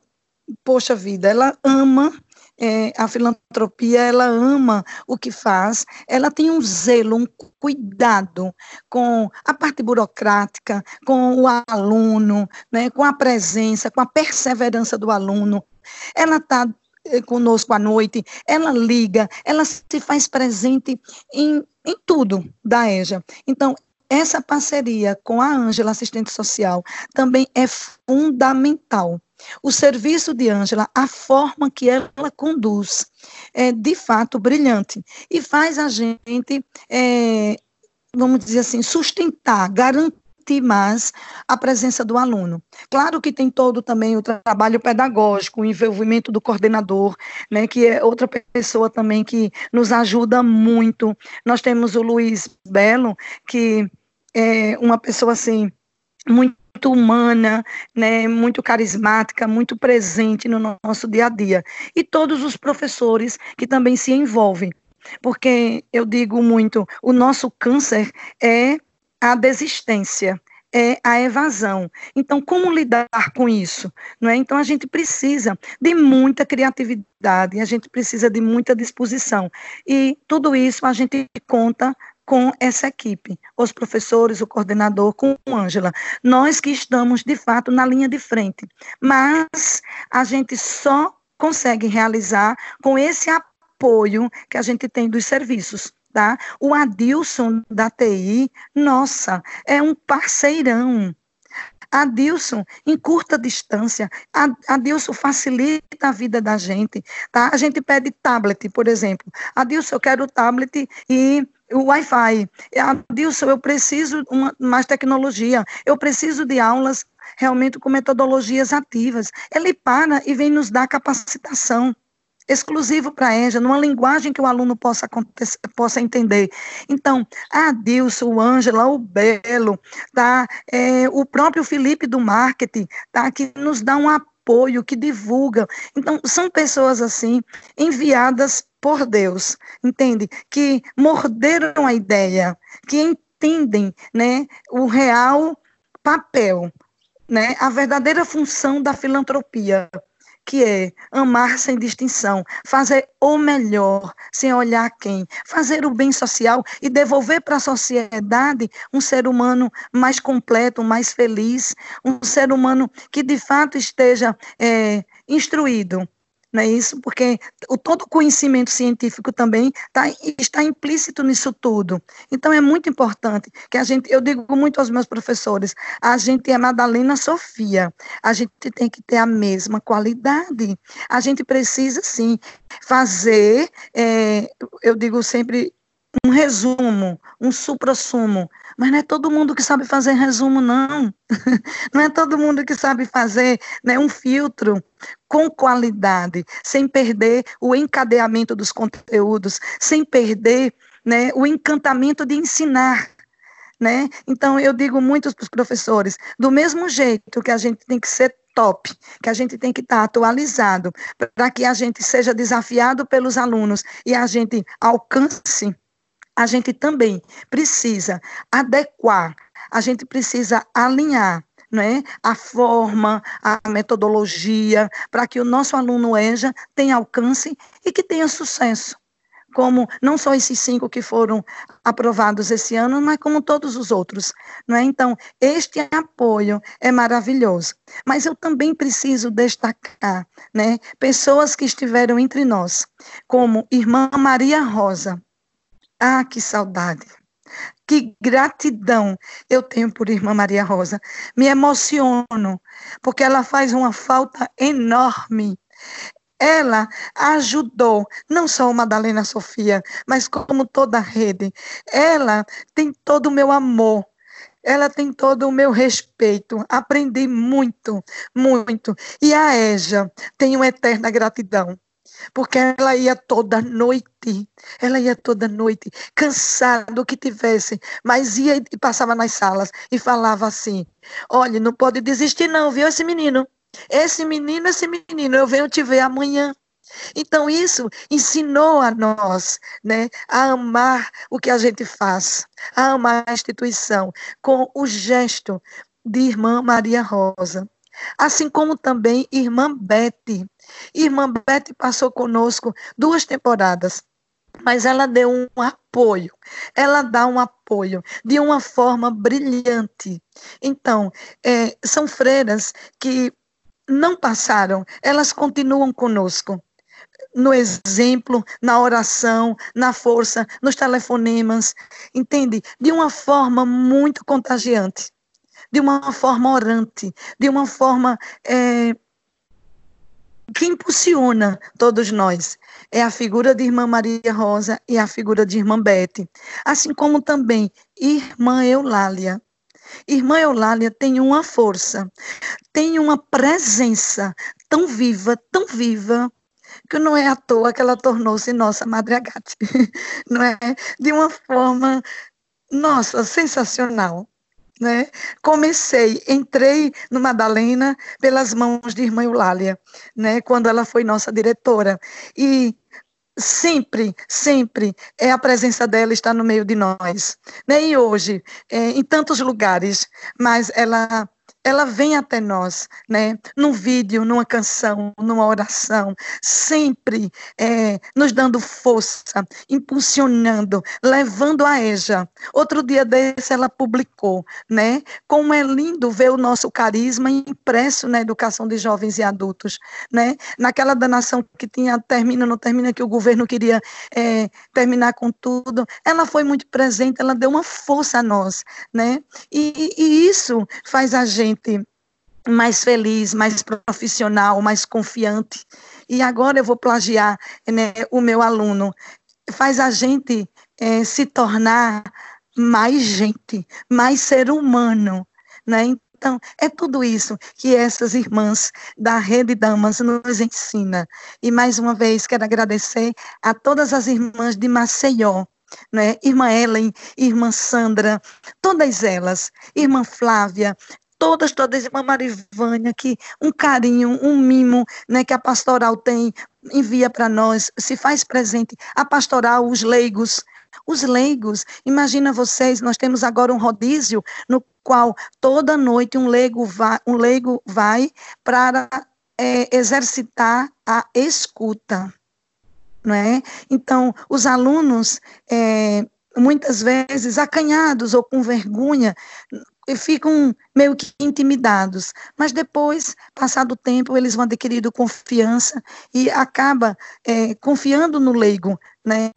poxa vida, ela ama é, a filantropia, ela ama o que faz, ela tem um zelo, um cuidado com a parte burocrática, com o aluno, né, com a presença, com a perseverança do aluno. Ela está é, conosco à noite, ela liga, ela se faz presente em, em tudo da EJA. Então, essa parceria com a Ângela, assistente social, também é fundamental. O serviço de Ângela, a forma que ela conduz, é de fato brilhante e faz a gente, é, vamos dizer assim, sustentar, garantir mais a presença do aluno. Claro que tem todo também o trabalho pedagógico, o envolvimento do coordenador, né, que é outra pessoa também que nos ajuda muito. Nós temos o Luiz Belo, que é uma pessoa assim muito humana, né, muito carismática, muito presente no nosso dia a dia. E todos os professores que também se envolvem. Porque eu digo muito, o nosso câncer é a desistência, é a evasão. Então, como lidar com isso? Não é? Então, a gente precisa de muita criatividade, a gente precisa de muita disposição. E tudo isso a gente conta com essa equipe, os professores, o coordenador, com Ângela. Nós que estamos, de fato, na linha de frente. Mas a gente só consegue realizar com esse apoio que a gente tem dos serviços. Tá? O Adilson da TI, nossa, é um parceirão. Adilson, em curta distância, Adilson facilita a vida da gente, tá? A gente pede tablet, por exemplo. Adilson, eu quero tablet e o Wi-Fi. Adilson, eu preciso uma, mais tecnologia, eu preciso de aulas realmente com metodologias ativas. Ele para e vem nos dar capacitação exclusivo para a EJA, numa linguagem que o aluno possa, possa entender. Então, a Adilson, o Ângela, o Belo, tá? É, o próprio Felipe do marketing, tá? que nos dá um apoio, que divulga. Então, são pessoas assim, enviadas por Deus, entende? Que morderam a ideia, que entendem né, o real papel, né, a verdadeira função da filantropia, que é amar sem distinção, fazer o melhor sem olhar quem, fazer o bem social e devolver para a sociedade um ser humano mais completo, mais feliz, um ser humano que de fato esteja é, instruído, não é isso? Porque o todo conhecimento científico também tá, está implícito nisso tudo. Então é muito importante que a gente, eu digo muito aos meus professores, a gente é Madalena Sofia, a gente tem que ter a mesma qualidade. A gente precisa sim fazer, é, eu digo sempre um resumo, um supra-sumo. Mas não é todo mundo que sabe fazer resumo, não. Não é todo mundo que sabe fazer né, um filtro com qualidade, sem perder o encadeamento dos conteúdos, sem perder né, o encantamento de ensinar. Né? Então, eu digo muito para os professores, do mesmo jeito que a gente tem que ser top, que a gente tem que estar atualizado, para que a gente seja desafiado pelos alunos e a gente alcance a gente também precisa adequar, a gente precisa alinhar né, a forma, a metodologia, para que o nosso aluno EJA tenha alcance e que tenha sucesso. Como não só esses cinco que foram aprovados esse ano, mas como todos os outros. Não é? Então, este apoio é maravilhoso. Mas eu também preciso destacar né, pessoas que estiveram entre nós, como irmã Maria Rosa, ah, que saudade. Que gratidão eu tenho por Irmã Maria Rosa. Me emociono, porque ela faz uma falta enorme. Ela ajudou, não só o Madalena Sofia, mas como toda a rede. Ela tem todo o meu amor, ela tem todo o meu respeito. Aprendi muito, muito. E a EJA tem uma eterna gratidão porque ela ia toda noite, ela ia toda noite, cansada do que tivesse, mas ia e passava nas salas e falava assim: olha, não pode desistir, não, viu, esse menino? Esse menino, esse menino, eu venho te ver amanhã. Então, isso ensinou a nós né, a amar o que a gente faz, a amar a instituição, com o gesto de irmã Maria Rosa. Assim como também irmã Bete. Irmã Bete passou conosco duas temporadas, mas ela deu um apoio. Ela dá um apoio de uma forma brilhante. Então, é, são freiras que não passaram, elas continuam conosco no exemplo, na oração, na força, nos telefonemas, entende? De uma forma muito contagiante de uma forma orante, de uma forma é, que impulsiona todos nós. É a figura de Irmã Maria Rosa e a figura de Irmã Bete, assim como também Irmã Eulália. Irmã Eulália tem uma força, tem uma presença tão viva, tão viva, que não é à toa que ela tornou-se nossa Madre Agate, não é? De uma forma, nossa, sensacional. Né? Comecei, entrei no Madalena pelas mãos de irmã Eulália, né? quando ela foi nossa diretora. E sempre, sempre é a presença dela está no meio de nós. Né? E hoje, é, em tantos lugares, mas ela ela vem até nós, né? Num vídeo, numa canção, numa oração, sempre é, nos dando força, impulsionando, levando a EJA. Outro dia desse ela publicou, né? Como é lindo ver o nosso carisma impresso na educação de jovens e adultos, né? Naquela danação que tinha termina, não termina, que o governo queria é, terminar com tudo, ela foi muito presente, ela deu uma força a nós, né? e, e isso faz a gente gente mais feliz, mais profissional, mais confiante. E agora eu vou plagiar né, o meu aluno. Faz a gente é, se tornar mais gente, mais ser humano. Né? Então, é tudo isso que essas irmãs da Rede Damas nos ensina. E mais uma vez quero agradecer a todas as irmãs de Maceió, né? Irmã Ellen, Irmã Sandra, todas elas, Irmã Flávia, todas, todas, irmã Marivânia, que um carinho, um mimo, né, que a pastoral tem, envia para nós, se faz presente. A pastoral, os leigos, os leigos, imagina vocês, nós temos agora um rodízio no qual toda noite um leigo vai, um leigo vai para é, exercitar a escuta, não é? Então, os alunos é, muitas vezes acanhados ou com vergonha, ficam meio que intimidados, mas depois, passado o tempo, eles vão adquirindo confiança e acaba é, confiando no leigo, né?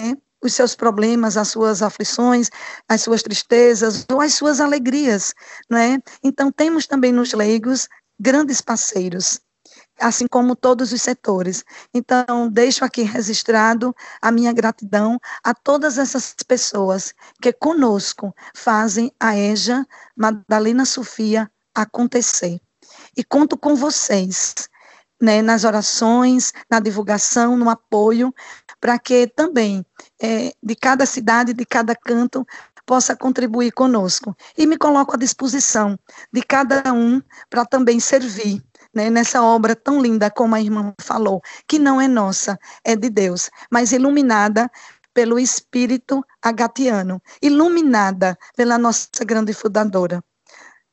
Os seus problemas, as suas aflições, as suas tristezas ou as suas alegrias, não é? Então temos também nos leigos grandes parceiros, assim como todos os setores. Então, deixo aqui registrado a minha gratidão a todas essas pessoas que conosco fazem a EJA Madalena Sofia acontecer. E conto com vocês, né, nas orações, na divulgação, no apoio, para que também é, de cada cidade, de cada canto, possa contribuir conosco. E me coloco à disposição de cada um para também servir né, nessa obra tão linda como a irmã falou, que não é nossa, é de Deus, mas iluminada pelo Espírito agatiano, iluminada pela nossa grande fundadora.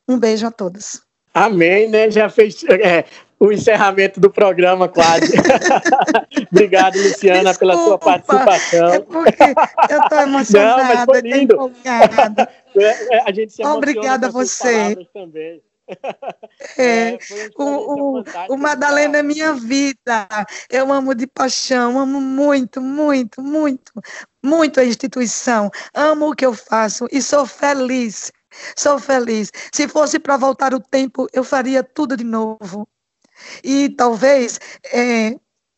Um beijo a todos. Amém, né? Já fez é, o encerramento do programa quase. Obrigado, Luciana, Desculpa, pela sua participação. É porque eu estou emocionada, Não, mas foi lindo. É, é, a gente se Obrigada a você. Também. É, é o, o, o Madalena é minha vida. Eu amo de paixão, amo muito, muito, muito, muito a instituição. Amo o que eu faço e sou feliz. Sou feliz. Se fosse para voltar o tempo, eu faria tudo de novo. E talvez é,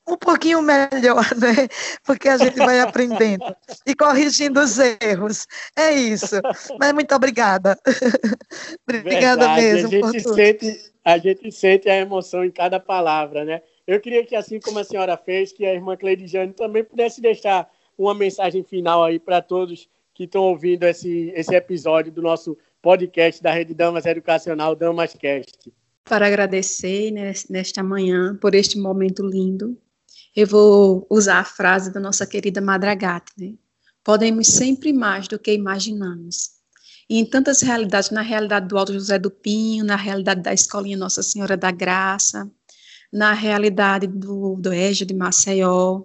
um pouquinho melhor, né? Porque a gente vai aprendendo e corrigindo os erros. É isso. Mas muito obrigada. obrigada Verdade. mesmo. A gente, sente, a gente sente a emoção em cada palavra, né? Eu queria que, assim como a senhora fez, que a irmã Cleide também pudesse deixar uma mensagem final aí para todos que estão ouvindo esse, esse episódio do nosso podcast da Rede Damas Educacional Damascast. Para agradecer né, nesta manhã por este momento lindo eu vou usar a frase da nossa querida Madragate, né? Podemos sempre mais do que imaginamos. E em tantas realidades, na realidade do Alto José do Pinho, na realidade da Escolinha Nossa Senhora da Graça, na realidade do, do EJA de Maceió,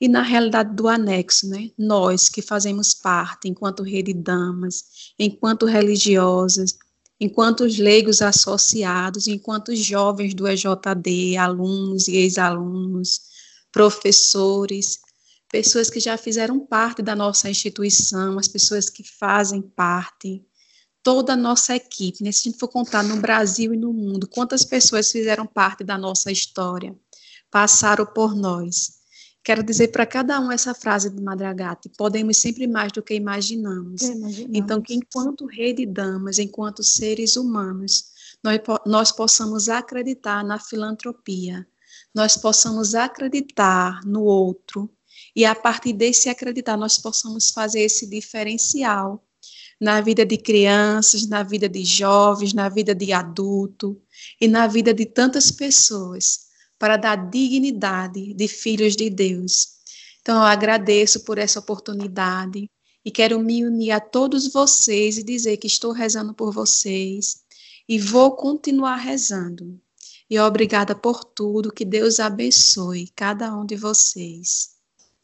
e na realidade do anexo, né? Nós que fazemos parte, enquanto rede damas, enquanto religiosas, enquanto leigos associados, enquanto jovens do EJD, alunos e ex-alunos, professores, pessoas que já fizeram parte da nossa instituição, as pessoas que fazem parte, toda a nossa equipe. Né? Se a gente for contar no Brasil e no mundo, quantas pessoas fizeram parte da nossa história, passaram por nós. Quero dizer para cada um essa frase de Madragati: podemos sempre mais do que imaginamos. imaginamos. Então, que enquanto rede damas, enquanto seres humanos, nós, nós possamos acreditar na filantropia, nós possamos acreditar no outro, e a partir desse acreditar, nós possamos fazer esse diferencial na vida de crianças, na vida de jovens, na vida de adulto e na vida de tantas pessoas para dar dignidade de filhos de Deus. Então, eu agradeço por essa oportunidade e quero me unir a todos vocês e dizer que estou rezando por vocês e vou continuar rezando. E obrigada por tudo, que Deus abençoe cada um de vocês.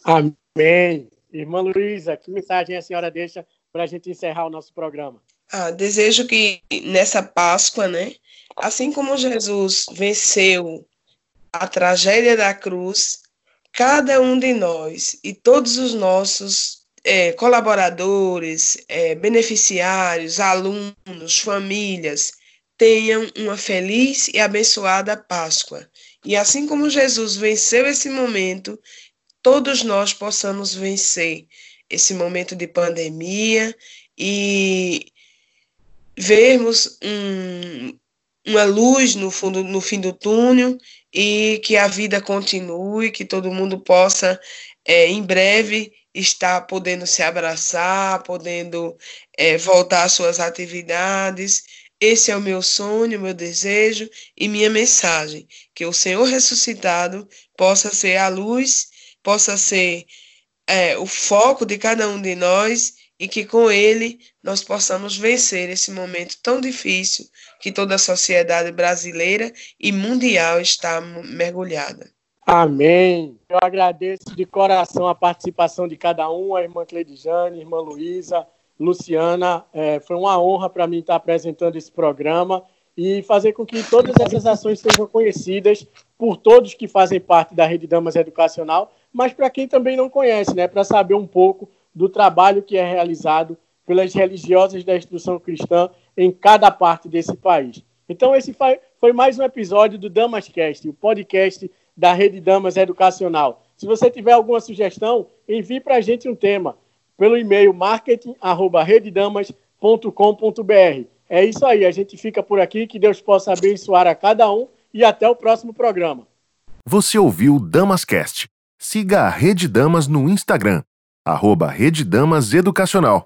Amém. Irmã Luísa, que mensagem a senhora deixa para a gente encerrar o nosso programa? Ah, desejo que nessa Páscoa, né, assim como Jesus venceu a tragédia da cruz, cada um de nós e todos os nossos é, colaboradores, é, beneficiários, alunos, famílias, tenham uma feliz e abençoada Páscoa. E assim como Jesus venceu esse momento, todos nós possamos vencer esse momento de pandemia e vermos um, uma luz no fundo no fim do túnel e que a vida continue, que todo mundo possa, é, em breve, estar podendo se abraçar, podendo é, voltar às suas atividades. Esse é o meu sonho, meu desejo e minha mensagem: que o Senhor ressuscitado possa ser a luz, possa ser é, o foco de cada um de nós e que com ele nós possamos vencer esse momento tão difícil que toda a sociedade brasileira e mundial está mergulhada. Amém. Eu agradeço de coração a participação de cada um, a irmã Cleidjane, a irmã Luísa, Luciana. É, foi uma honra para mim estar apresentando esse programa e fazer com que todas essas ações sejam conhecidas por todos que fazem parte da Rede Damas Educacional, mas para quem também não conhece, né, para saber um pouco do trabalho que é realizado pelas religiosas da instrução cristã em cada parte desse país. Então, esse foi mais um episódio do Damascast, o podcast da Rede Damas Educacional. Se você tiver alguma sugestão, envie para a gente um tema pelo e-mail marketing.rededamas.com.br. É isso aí, a gente fica por aqui, que Deus possa abençoar a cada um e até o próximo programa. Você ouviu Damascast. Siga a Rede Damas no Instagram arroba Rede Damas Educacional.